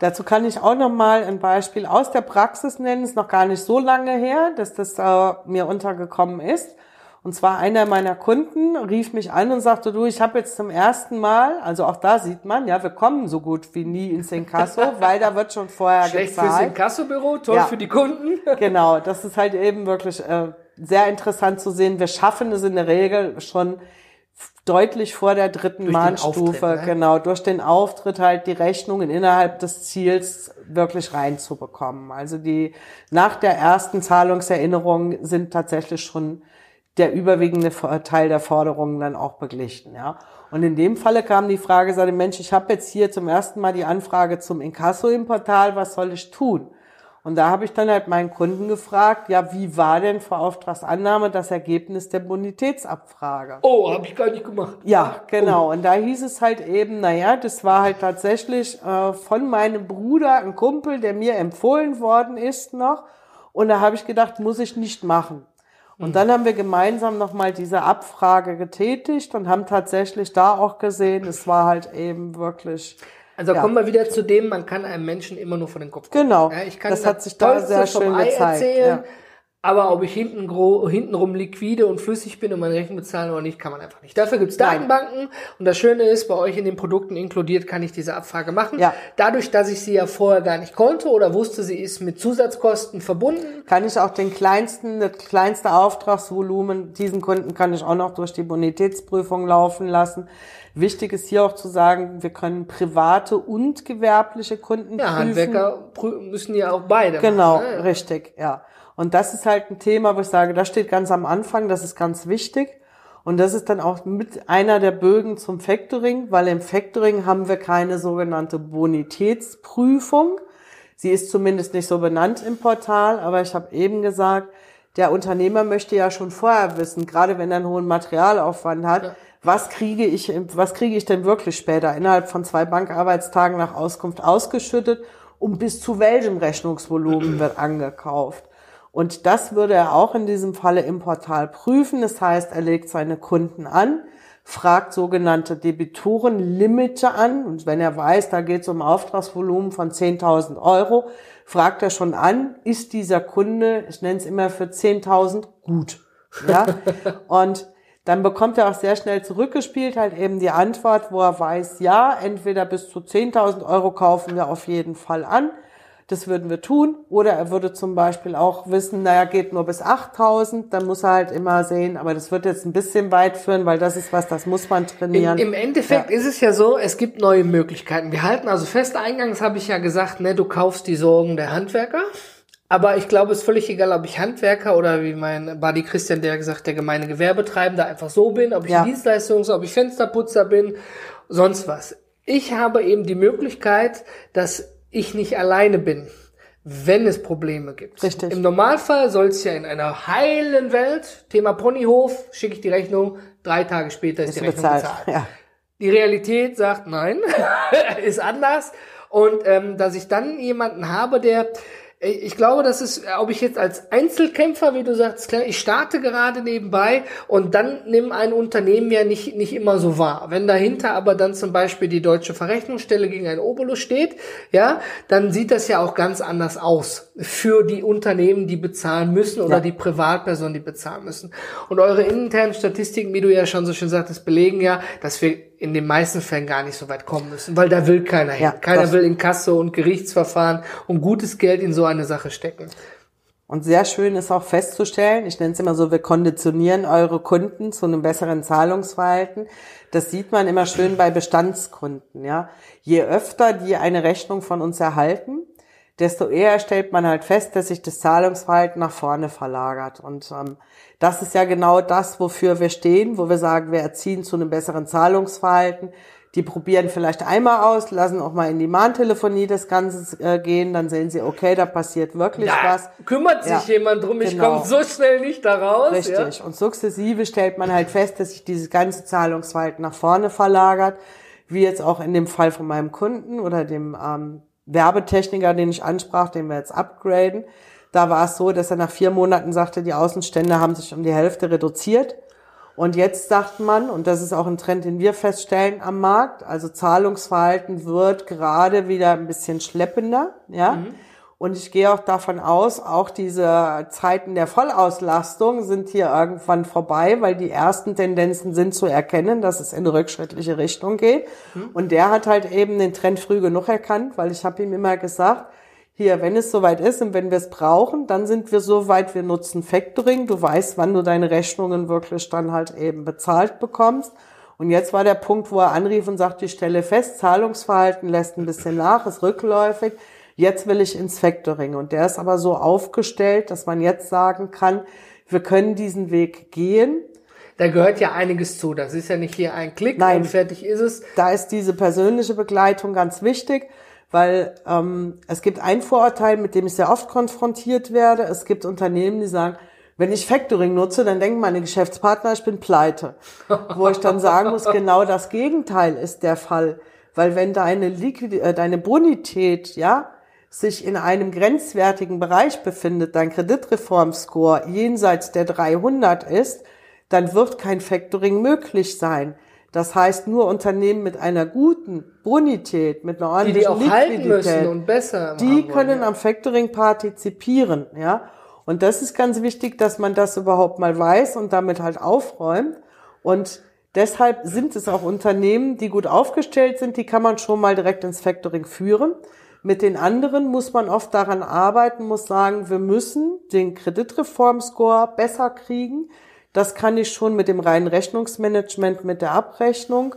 Dazu kann ich auch noch mal ein Beispiel aus der Praxis nennen. Ist noch gar nicht so lange her, dass das äh, mir untergekommen ist. Und zwar einer meiner Kunden rief mich an und sagte, du, ich habe jetzt zum ersten Mal, also auch da sieht man, ja, wir kommen so gut wie nie ins Inkasso, weil da wird schon vorher Schlecht fürs gezahlt. Inkassobüro, toll Ja. für die Kunden. Genau, das ist halt eben wirklich äh, sehr interessant zu sehen. Wir schaffen es in der Regel schon deutlich vor der dritten den Mahnstufe, Auftritt, ne? genau, durch den Auftritt halt die Rechnungen innerhalb des Ziels wirklich reinzubekommen. Also die nach der ersten Zahlungserinnerung sind tatsächlich schon der überwiegende Teil der Forderungen dann auch beglichen, ja. Und in dem Falle kam die Frage, sagte Mensch, ich habe jetzt hier zum ersten Mal die Anfrage zum Inkasso im Portal, was soll ich tun? Und da habe ich dann halt meinen Kunden gefragt, ja, wie war denn vor Auftragsannahme das Ergebnis der Bonitätsabfrage? Oh, habe ich gar nicht gemacht. Ja, genau. Und da hieß es halt eben, naja, das war halt tatsächlich äh, von meinem Bruder, ein Kumpel, der mir empfohlen worden ist noch. Und da habe ich gedacht, muss ich nicht machen. Und dann haben wir gemeinsam nochmal diese Abfrage getätigt und haben tatsächlich da auch gesehen, es war halt eben wirklich Also Ja. kommen wir wieder zu dem, man kann einem Menschen immer nur vor den Kopf gucken. Genau. Ja, ich kann Das hat sich da sehr schön Ei gezeigt, Erzählen, ja. Aber ob ich hinten hintenrum liquide und flüssig bin und meine Rechnung bezahlen oder nicht, kann man einfach nicht. Dafür gibt's. Datenbanken und das Schöne ist, bei euch in den Produkten inkludiert kann ich diese Abfrage machen. Ja. Dadurch, dass ich sie ja vorher gar nicht konnte oder wusste, sie ist mit Zusatzkosten verbunden, kann ich auch den kleinsten, das kleinste Auftragsvolumen, diesen Kunden kann ich auch noch durch die Bonitätsprüfung laufen lassen. Wichtig ist hier auch zu sagen, wir können private und gewerbliche Kunden ja, prüfen. Handwerker müssen ja auch beide Genau, machen. Ne? richtig, ja. Und das ist halt ein Thema, wo ich sage, das steht ganz am Anfang, das ist ganz wichtig. Und das ist dann auch mit einer der Bögen zum Factoring, weil im Factoring haben wir keine sogenannte Bonitätsprüfung. Sie ist zumindest nicht so benannt im Portal, aber ich habe eben gesagt, der Unternehmer möchte ja schon vorher wissen, gerade wenn er einen hohen Materialaufwand hat, was kriege ich, was kriege ich denn wirklich später innerhalb von zwei Bankarbeitstagen nach Auskunft ausgeschüttet und bis zu welchem Rechnungsvolumen wird angekauft. Und das würde er auch in diesem Falle im Portal prüfen. Das heißt, er legt seine Kunden an, fragt sogenannte Debitorenlimite an. Und wenn er weiß, da geht es um Auftragsvolumen von 10.000 Euro, fragt er schon an, ist dieser Kunde, ich nenne es immer für 10.000 gut. Ja? Und dann bekommt er auch sehr schnell zurückgespielt halt eben die Antwort, wo er weiß, ja, entweder bis zu 10.000 Euro kaufen wir auf jeden Fall an. Das würden wir tun. Oder er würde zum Beispiel auch wissen, naja, geht nur bis 8000, dann muss er halt immer sehen, aber das wird jetzt ein bisschen weit führen, weil das ist was, das muss man trainieren. Im, Im Endeffekt Ja. ist es ja so, es gibt neue Möglichkeiten. Wir halten also fest, eingangs habe ich ja gesagt, ne, du kaufst die Sorgen der Handwerker. Aber ich glaube, es ist völlig egal, ob ich Handwerker oder wie mein Buddy Christian, der gesagt, der gemeine Gewerbetreibende einfach so bin, ob ich Ja. Dienstleistungs-, ob ich Fensterputzer bin, sonst was. Ich habe eben die Möglichkeit, dass ich nicht alleine bin, wenn es Probleme gibt. Richtig. Im Normalfall soll es ja in einer heilen Welt, Thema Ponyhof, schicke ich die Rechnung, drei Tage später ist, Ist die Rechnung bezahlt. bezahlt. Ja. Die Realität sagt nein, ist anders. Und ähm, dass ich dann jemanden habe, der, ich glaube, das ist, ob ich jetzt als Einzelkämpfer, wie du sagst, klar, ich starte gerade nebenbei und dann nimm ein Unternehmen ja nicht, nicht immer so wahr. Wenn dahinter aber dann zum Beispiel die deutsche Verrechnungsstelle gegen ein Obolus steht, ja, dann sieht das ja auch ganz anders aus für die Unternehmen, die bezahlen müssen oder Ja. die Privatpersonen, die bezahlen müssen. Und eure internen Statistiken, wie du ja schon so schön sagtest, belegen ja, dass wir in den meisten Fällen gar nicht so weit kommen müssen, weil da will keiner hin. Ja, keiner will in Kasse und Gerichtsverfahren und gutes Geld in so eine Sache stecken. Und sehr schön ist auch festzustellen, ich nenne es immer so, wir konditionieren eure Kunden zu einem besseren Zahlungsverhalten. Das sieht man immer schön bei Bestandskunden, ja. Je öfter die eine Rechnung von uns erhalten, desto eher stellt man halt fest, dass sich das Zahlungsverhalten nach vorne verlagert. Und ähm, das ist ja genau das, wofür wir stehen, wo wir sagen, wir erziehen zu einem besseren Zahlungsverhalten. Die probieren vielleicht einmal aus, lassen auch mal in die Mahntelefonie das Ganze äh, gehen, dann sehen sie, okay, da passiert wirklich Da was. kümmert sich Ja, jemand drum, ich genau. komme so schnell nicht da raus. Richtig. Ja? Und sukzessive stellt man halt fest, dass sich dieses ganze Zahlungsverhalten nach vorne verlagert, wie jetzt auch in dem Fall von meinem Kunden oder dem ähm, Werbetechniker, den ich ansprach, den wir jetzt upgraden. Da war es so, dass er nach vier Monaten sagte, die Außenstände haben sich um die Hälfte reduziert. Und jetzt sagt man, und das ist auch ein Trend, den wir feststellen am Markt, also Zahlungsverhalten wird gerade wieder ein bisschen schleppender, ja. Und ich gehe auch davon aus, auch diese Zeiten der Vollauslastung sind hier irgendwann vorbei, weil die ersten Tendenzen sind zu erkennen, dass es in eine rückschrittliche Richtung geht. Und der hat halt eben den Trend früh genug erkannt, weil ich habe ihm immer gesagt, hier, wenn es soweit ist und wenn wir es brauchen, dann sind wir so weit, wir nutzen Factoring. Du weißt, wann du deine Rechnungen wirklich dann halt eben bezahlt bekommst. Und jetzt war der Punkt, wo er anrief und sagt, ich stelle fest, Zahlungsverhalten lässt ein bisschen nach, ist rückläufig. Jetzt will ich ins Factoring. Und der ist aber so aufgestellt, dass man jetzt sagen kann, wir können diesen Weg gehen. Da gehört ja einiges zu. Das ist ja nicht hier ein Klick Nein. und fertig ist es. da ist diese persönliche Begleitung ganz wichtig, weil ähm, es gibt ein Vorurteil, mit dem ich sehr oft konfrontiert werde. Es gibt Unternehmen, die sagen, wenn ich Factoring nutze, dann denken meine Geschäftspartner, ich bin pleite. Wo ich dann sagen muss, genau das Gegenteil ist der Fall. Weil wenn deine, Liquid äh, deine Bonität, ja, sich in einem grenzwertigen Bereich befindet, dein Kreditreformscore jenseits der 300 ist, dann wird kein Factoring möglich sein. Das heißt, nur Unternehmen mit einer guten Bonität, mit einer Die die ordentlichen auch halten müssen Liquidität, und besser die können ja. am Factoring partizipieren, ja. Und das ist ganz wichtig, dass man das überhaupt mal weiß und damit halt aufräumt. Und deshalb sind es auch Unternehmen, die gut aufgestellt sind, die kann man schon mal direkt ins Factoring führen. Mit den anderen muss man oft daran arbeiten, muss sagen, wir müssen den Kreditreformscore besser kriegen. Das kann ich schon mit dem reinen Rechnungsmanagement, mit der Abrechnung.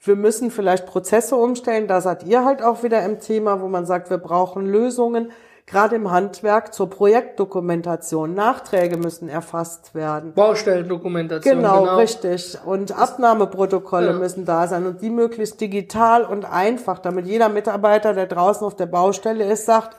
Wir müssen vielleicht Prozesse umstellen. Da seid ihr halt auch wieder im Thema, wo man sagt, wir brauchen Lösungen. Gerade im Handwerk zur Projektdokumentation. Nachträge müssen erfasst werden. Baustellendokumentation. Genau, richtig. Und Abnahmeprotokolle Ja. müssen da sein und die möglichst digital und einfach, damit jeder Mitarbeiter, der draußen auf der Baustelle ist, sagt,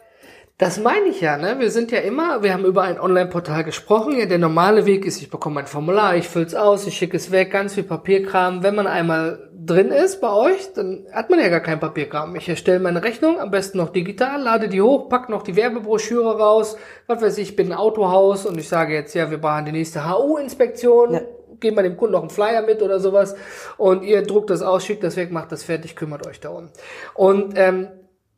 Das meine ich ja, ne? Wir sind ja immer, wir haben über ein Online-Portal gesprochen. Ja, der normale Weg ist, ich bekomme ein Formular, ich fülle es aus, ich schicke es weg, ganz viel Papierkram. Wenn man einmal drin ist bei euch, dann hat man ja gar kein Papierkram. Ich erstelle meine Rechnung, am besten noch digital, lade die hoch, pack noch die Werbebroschüre raus. Was weiß ich, ich bin ein Autohaus und ich sage jetzt, ja, wir brauchen die nächste HU-Inspektion. Ja. Geben wir dem Kunden noch einen Flyer mit oder sowas. Und ihr druckt das aus, schickt das weg, macht das fertig, kümmert euch darum. Und ähm,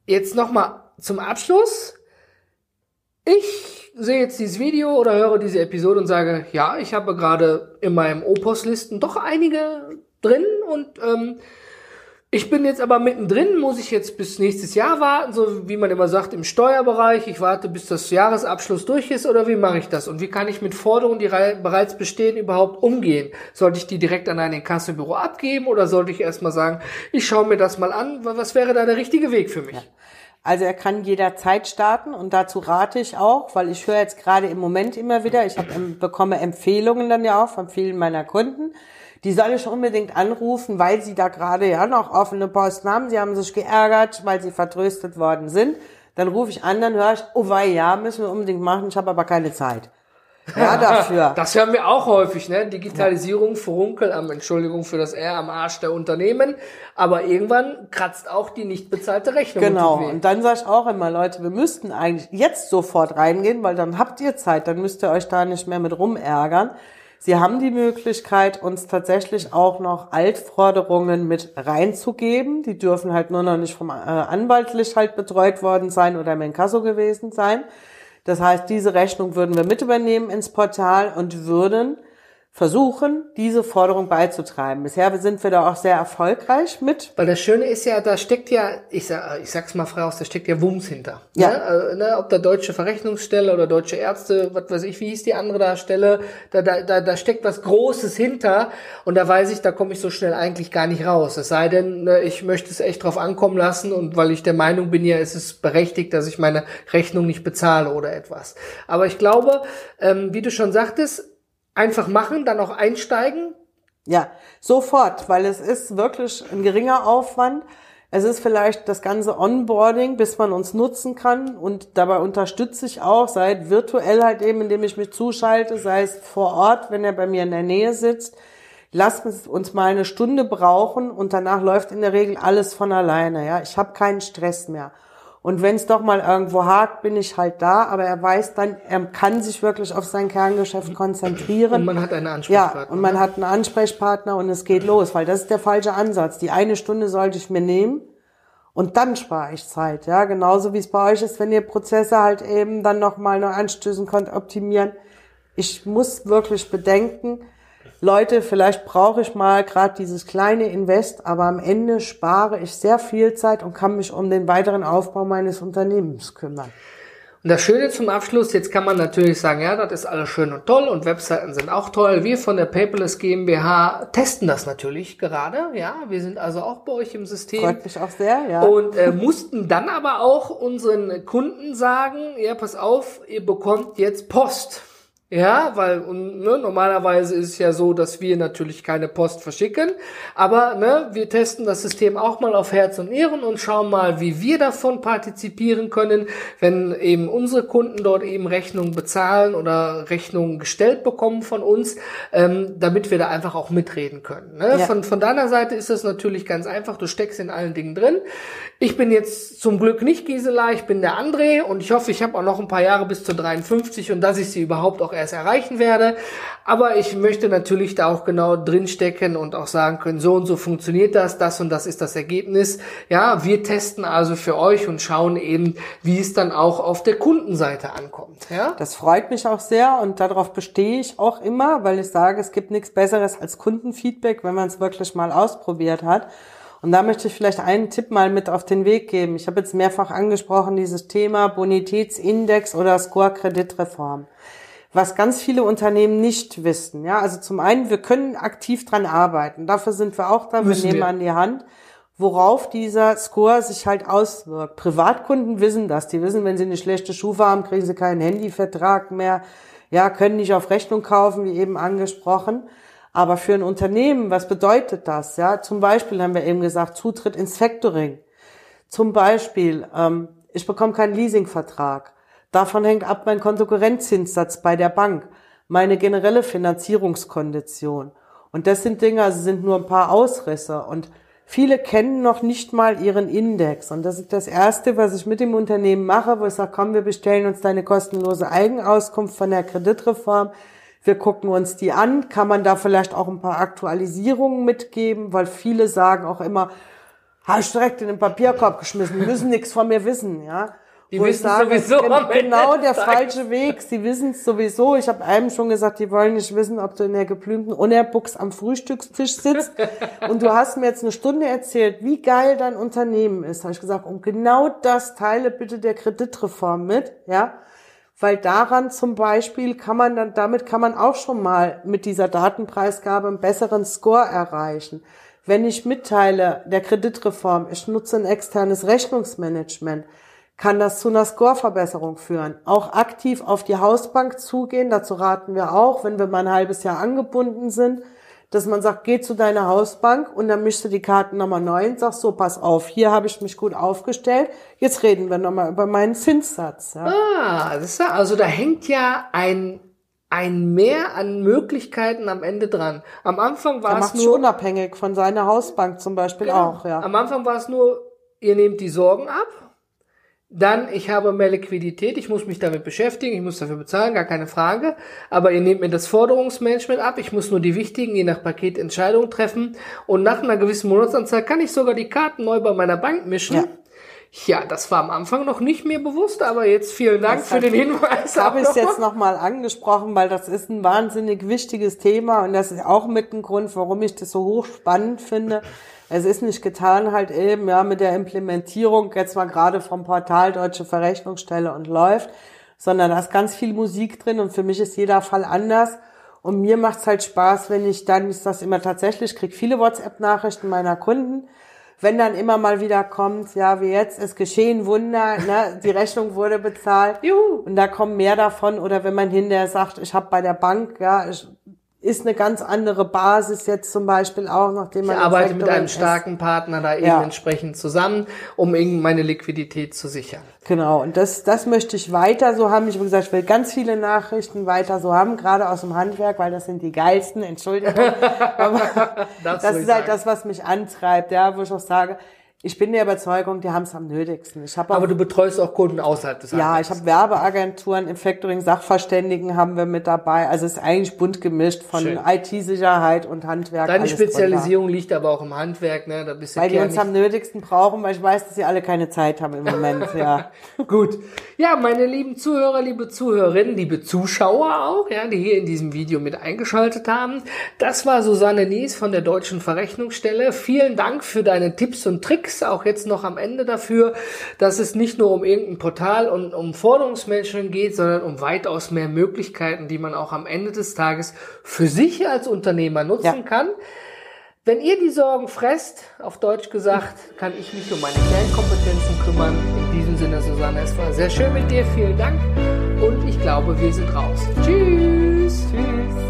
jetzt nochmal zum Abschluss. Ich sehe jetzt dieses Video oder höre diese Episode und sage, ja, ich habe gerade in meinem Opus-Listen doch einige drin und ähm, ich bin jetzt aber mittendrin, muss ich jetzt bis nächstes Jahr warten, so wie man immer sagt im Steuerbereich. Ich warte, bis das Jahresabschluss durch ist oder wie mache ich das? Und wie kann ich mit Forderungen, die rei- bereits bestehen, überhaupt umgehen? Sollte ich die direkt an ein Inkassobüro abgeben oder sollte ich erstmal sagen, ich schaue mir das mal an? Was wäre da der richtige Weg für mich? Also er kann jederzeit starten und dazu rate ich auch, weil ich höre jetzt gerade im Moment immer wieder, ich hab, ähm, bekomme Empfehlungen dann ja auch von vielen meiner Kunden, die soll ich unbedingt anrufen, weil sie da gerade ja noch offene Posten haben. Sie haben sich geärgert, weil sie vertröstet worden sind. Dann rufe ich an, dann höre ich, oh wei, ja, müssen wir unbedingt machen, ich habe aber keine Zeit. Ja, dafür. Das hören wir auch häufig, ne? Digitalisierung, Furunkel am, Entschuldigung für das R, am Arsch der Unternehmen. Aber irgendwann kratzt auch die nicht bezahlte Rechnung. Genau. Und dann sage ich auch immer, Leute, wir müssten eigentlich jetzt sofort reingehen, weil dann habt ihr Zeit, dann müsst ihr euch da nicht mehr mit rumärgern. Sie haben die Möglichkeit, uns tatsächlich auch noch Altforderungen mit reinzugeben. Die dürfen halt nur noch nicht vom äh, anwaltlich halt betreut worden sein oder im Inkasso gewesen sein. Das heißt, diese Rechnung würden wir mit übernehmen ins Portal und würden versuchen, diese Forderung beizutreiben. Bisher sind wir da auch sehr erfolgreich mit. Weil das Schöne ist ja, da steckt ja, ich, sag, ich sag's mal frei aus, da steckt ja Wumms hinter. Ja. Ne? Also, ne? Ob da deutsche Verrechnungsstelle oder deutsche Ärzte, was weiß ich, wie hieß die andere da Stelle, da, da, da, da steckt was Großes hinter und da weiß ich, da komme ich so schnell eigentlich gar nicht raus. Es sei denn, ne, ich möchte es echt drauf ankommen lassen und weil ich der Meinung bin, ja, es ist berechtigt, dass ich meine Rechnung nicht bezahle oder etwas. Aber ich glaube, ähm, wie du schon sagtest, einfach machen, dann auch einsteigen? Ja, sofort, weil es ist wirklich ein geringer Aufwand. Es ist vielleicht das ganze Onboarding, bis man uns nutzen kann und dabei unterstütze ich auch, sei es virtuell halt eben, indem ich mich zuschalte, sei es vor Ort, wenn er bei mir in der Nähe sitzt. Lass uns mal eine Stunde brauchen und danach läuft in der Regel alles von alleine. Ja, ich habe keinen Stress mehr. Und wenn es doch mal irgendwo hakt, bin ich halt da. Aber er weiß dann, er kann sich wirklich auf sein Kerngeschäft konzentrieren. Und man hat einen Ansprechpartner. Ja, und man hat einen Ansprechpartner und es geht los, weil das ist der falsche Ansatz. Die eine Stunde sollte ich mir nehmen und dann spare ich Zeit. Ja, genauso wie es bei euch ist, wenn ihr Prozesse halt eben dann nochmal noch anstößen könnt, optimieren. Ich muss wirklich bedenken, Leute, vielleicht brauche ich mal gerade dieses kleine Invest, aber am Ende spare ich sehr viel Zeit und kann mich um den weiteren Aufbau meines Unternehmens kümmern. Und das Schöne zum Abschluss, jetzt kann man natürlich sagen, ja, das ist alles schön und toll und Webseiten sind auch toll. Wir von der Paperless GmbH testen das natürlich gerade, ja. Wir sind also auch bei euch im System. Freut mich auch sehr, ja. Und äh, mussten dann aber auch unseren Kunden sagen, ja, pass auf, ihr bekommt jetzt Post. Ja, weil und, ne, normalerweise ist es ja so, dass wir natürlich keine Post verschicken, aber ne, wir testen das System auch mal auf Herz und Ehren und schauen mal, wie wir davon partizipieren können, wenn eben unsere Kunden dort eben Rechnungen bezahlen oder Rechnungen gestellt bekommen von uns, ähm, damit wir da einfach auch mitreden können. Ne? Ja. Von, von deiner Seite ist das natürlich ganz einfach, du steckst in allen Dingen drin. Ich bin jetzt zum Glück nicht Gisela, ich bin der André und ich hoffe, ich habe auch noch ein paar Jahre bis zu 53 und dass ich sie überhaupt auch erst erreichen werde. Aber ich möchte natürlich da auch genau drinstecken und auch sagen können, so und so funktioniert das, das und das ist das Ergebnis. Ja, wir testen also für euch und schauen eben, wie es dann auch auf der Kundenseite ankommt. Ja? Das freut mich auch sehr und darauf bestehe ich auch immer, weil ich sage, es gibt nichts Besseres als Kundenfeedback, wenn man es wirklich mal ausprobiert hat. Und da möchte ich vielleicht einen Tipp mal mit auf den Weg geben. Ich habe jetzt mehrfach angesprochen, dieses Thema Bonitätsindex oder Score-Kreditreform was ganz viele Unternehmen nicht wissen. Ja, also zum einen, wir können aktiv dran arbeiten. Dafür sind wir auch da. Wir Müssen nehmen wir. an die Hand, worauf dieser Score sich halt auswirkt. Privatkunden wissen das. Die wissen, wenn sie eine schlechte Schufa haben, kriegen sie keinen Handyvertrag mehr. Ja, können nicht auf Rechnung kaufen, wie eben angesprochen. Aber für ein Unternehmen, was bedeutet das? Ja, zum Beispiel haben wir eben gesagt, Zutritt ins Factoring. Zum Beispiel, ähm, ich bekomme keinen Leasingvertrag. Davon hängt ab mein Kontokorrentzinssatz bei der Bank, meine generelle Finanzierungskondition. Und das sind Dinge, also sind nur ein paar Ausrisse. Und viele kennen noch nicht mal ihren Index. Und das ist das Erste, was ich mit dem Unternehmen mache, wo ich sage, komm, wir bestellen uns deine kostenlose Eigenauskunft von der Kreditreform. Wir gucken uns die an. Kann man da vielleicht auch ein paar Aktualisierungen mitgeben? Weil viele sagen auch immer, habe ich direkt in den Papierkorb geschmissen, müssen nichts von mir wissen, ja. Die Wo ich wissen sage, sowieso genau der Tages. falsche Weg. Sie wissen es sowieso. Ich habe einem schon gesagt, die wollen nicht wissen, ob du in der geblümten Unerbuchs am Frühstückstisch sitzt. und du hast mir jetzt eine Stunde erzählt, wie geil dein Unternehmen ist. Habe ich gesagt, und genau das teile bitte der Kreditreform mit, ja. Weil daran zum Beispiel kann man dann, damit kann man auch schon mal mit dieser Datenpreisgabe einen besseren Score erreichen. Wenn ich mitteile der Kreditreform, ich nutze ein externes Rechnungsmanagement, kann das zu einer Scoreverbesserung führen. Auch aktiv auf die Hausbank zugehen, dazu raten wir auch, wenn wir mal ein halbes Jahr angebunden sind, dass man sagt, geh zu deiner Hausbank und dann mischst du die Karten nochmal neu und sagst so, pass auf, hier habe ich mich gut aufgestellt, jetzt reden wir nochmal über meinen Zinssatz. Ja. Ah, das ist ja, also da hängt ja ein, ein Mehr an Möglichkeiten am Ende dran. Am Anfang war es nur, unabhängig von seiner Hausbank zum Beispiel Genau. auch, ja. Am Anfang war es nur, ihr nehmt die Sorgen ab. Dann, ich habe mehr Liquidität, ich muss mich damit beschäftigen, ich muss dafür bezahlen, gar keine Frage. Aber ihr nehmt mir das Forderungsmanagement ab, ich muss nur die wichtigen, je nach Paket Entscheidungen treffen. Und nach einer gewissen Monatsanzahl kann ich sogar die Karten neu bei meiner Bank mischen. Ja. Ja, das war am Anfang noch nicht mir bewusst, aber jetzt vielen Dank Das für den Hinweis. Habe ich auch jetzt nochmal angesprochen, weil das ist ein wahnsinnig wichtiges Thema und das ist auch mit ein Grund, warum ich das so hochspannend finde. Es ist nicht getan halt eben, ja, mit der Implementierung jetzt mal gerade vom Portal Deutsche Verrechnungsstelle und läuft, sondern da ist ganz viel Musik drin und für mich ist jeder Fall anders. Und mir macht's halt Spaß, wenn ich dann, ist das immer tatsächlich, krieg viele WhatsApp-Nachrichten meiner Kunden, wenn dann immer mal wieder kommt, ja, wie jetzt, es geschehen Wunder, ne, die Rechnung wurde bezahlt. Juhu. Und da kommen mehr davon. Oder wenn man hinterher sagt, ich habe bei der Bank, ja, ich, ist eine ganz andere Basis jetzt zum Beispiel auch, nachdem Ich man im arbeite mit einem starken Partner da eben Ja. entsprechend zusammen, um eben meine Liquidität zu sichern. Genau, und das, das möchte ich weiter so haben. Ich habe gesagt, ich will ganz viele Nachrichten weiter so haben, gerade aus dem Handwerk, weil das sind die geilsten, Entschuldigung. Aber das ist halt sagen. das, was mich antreibt, ja, wo ich auch sage, ich bin der Überzeugung, die haben es am nötigsten. Ich habe auch Aber du betreust auch Kunden außerhalb des Ja, ich habe Werbeagenturen, im Factoring Sachverständigen haben wir mit dabei. Also es ist eigentlich bunt gemischt von. IT-Sicherheit und Handwerk. Deine Spezialisierung liegt aber auch im Handwerk, ne? Da bist du drunter. Weil die uns am nötigsten brauchen, weil ich weiß, dass sie alle keine Zeit haben im Moment, ja. Gut. Ja, meine lieben Zuhörer, liebe Zuhörerinnen, liebe Zuschauer auch, ja, die hier in diesem Video mit eingeschaltet haben. Das war Susanne Nies von der Deutschen Verrechnungsstelle. Vielen Dank für deine Tipps und Tricks, auch jetzt noch am Ende dafür, dass es nicht nur um irgendein Portal und um Forderungsmanagement geht, sondern um weitaus mehr Möglichkeiten, die man auch am Ende des Tages für sich als Unternehmer nutzen Ja. kann. Wenn ihr die Sorgen fresst, auf Deutsch gesagt, kann ich mich um meine Kernkompetenzen kümmern. In diesem Sinne, Susanne, es war sehr schön mit dir. Vielen Dank. Und ich glaube, wir sind raus. Tschüss. Tschüss.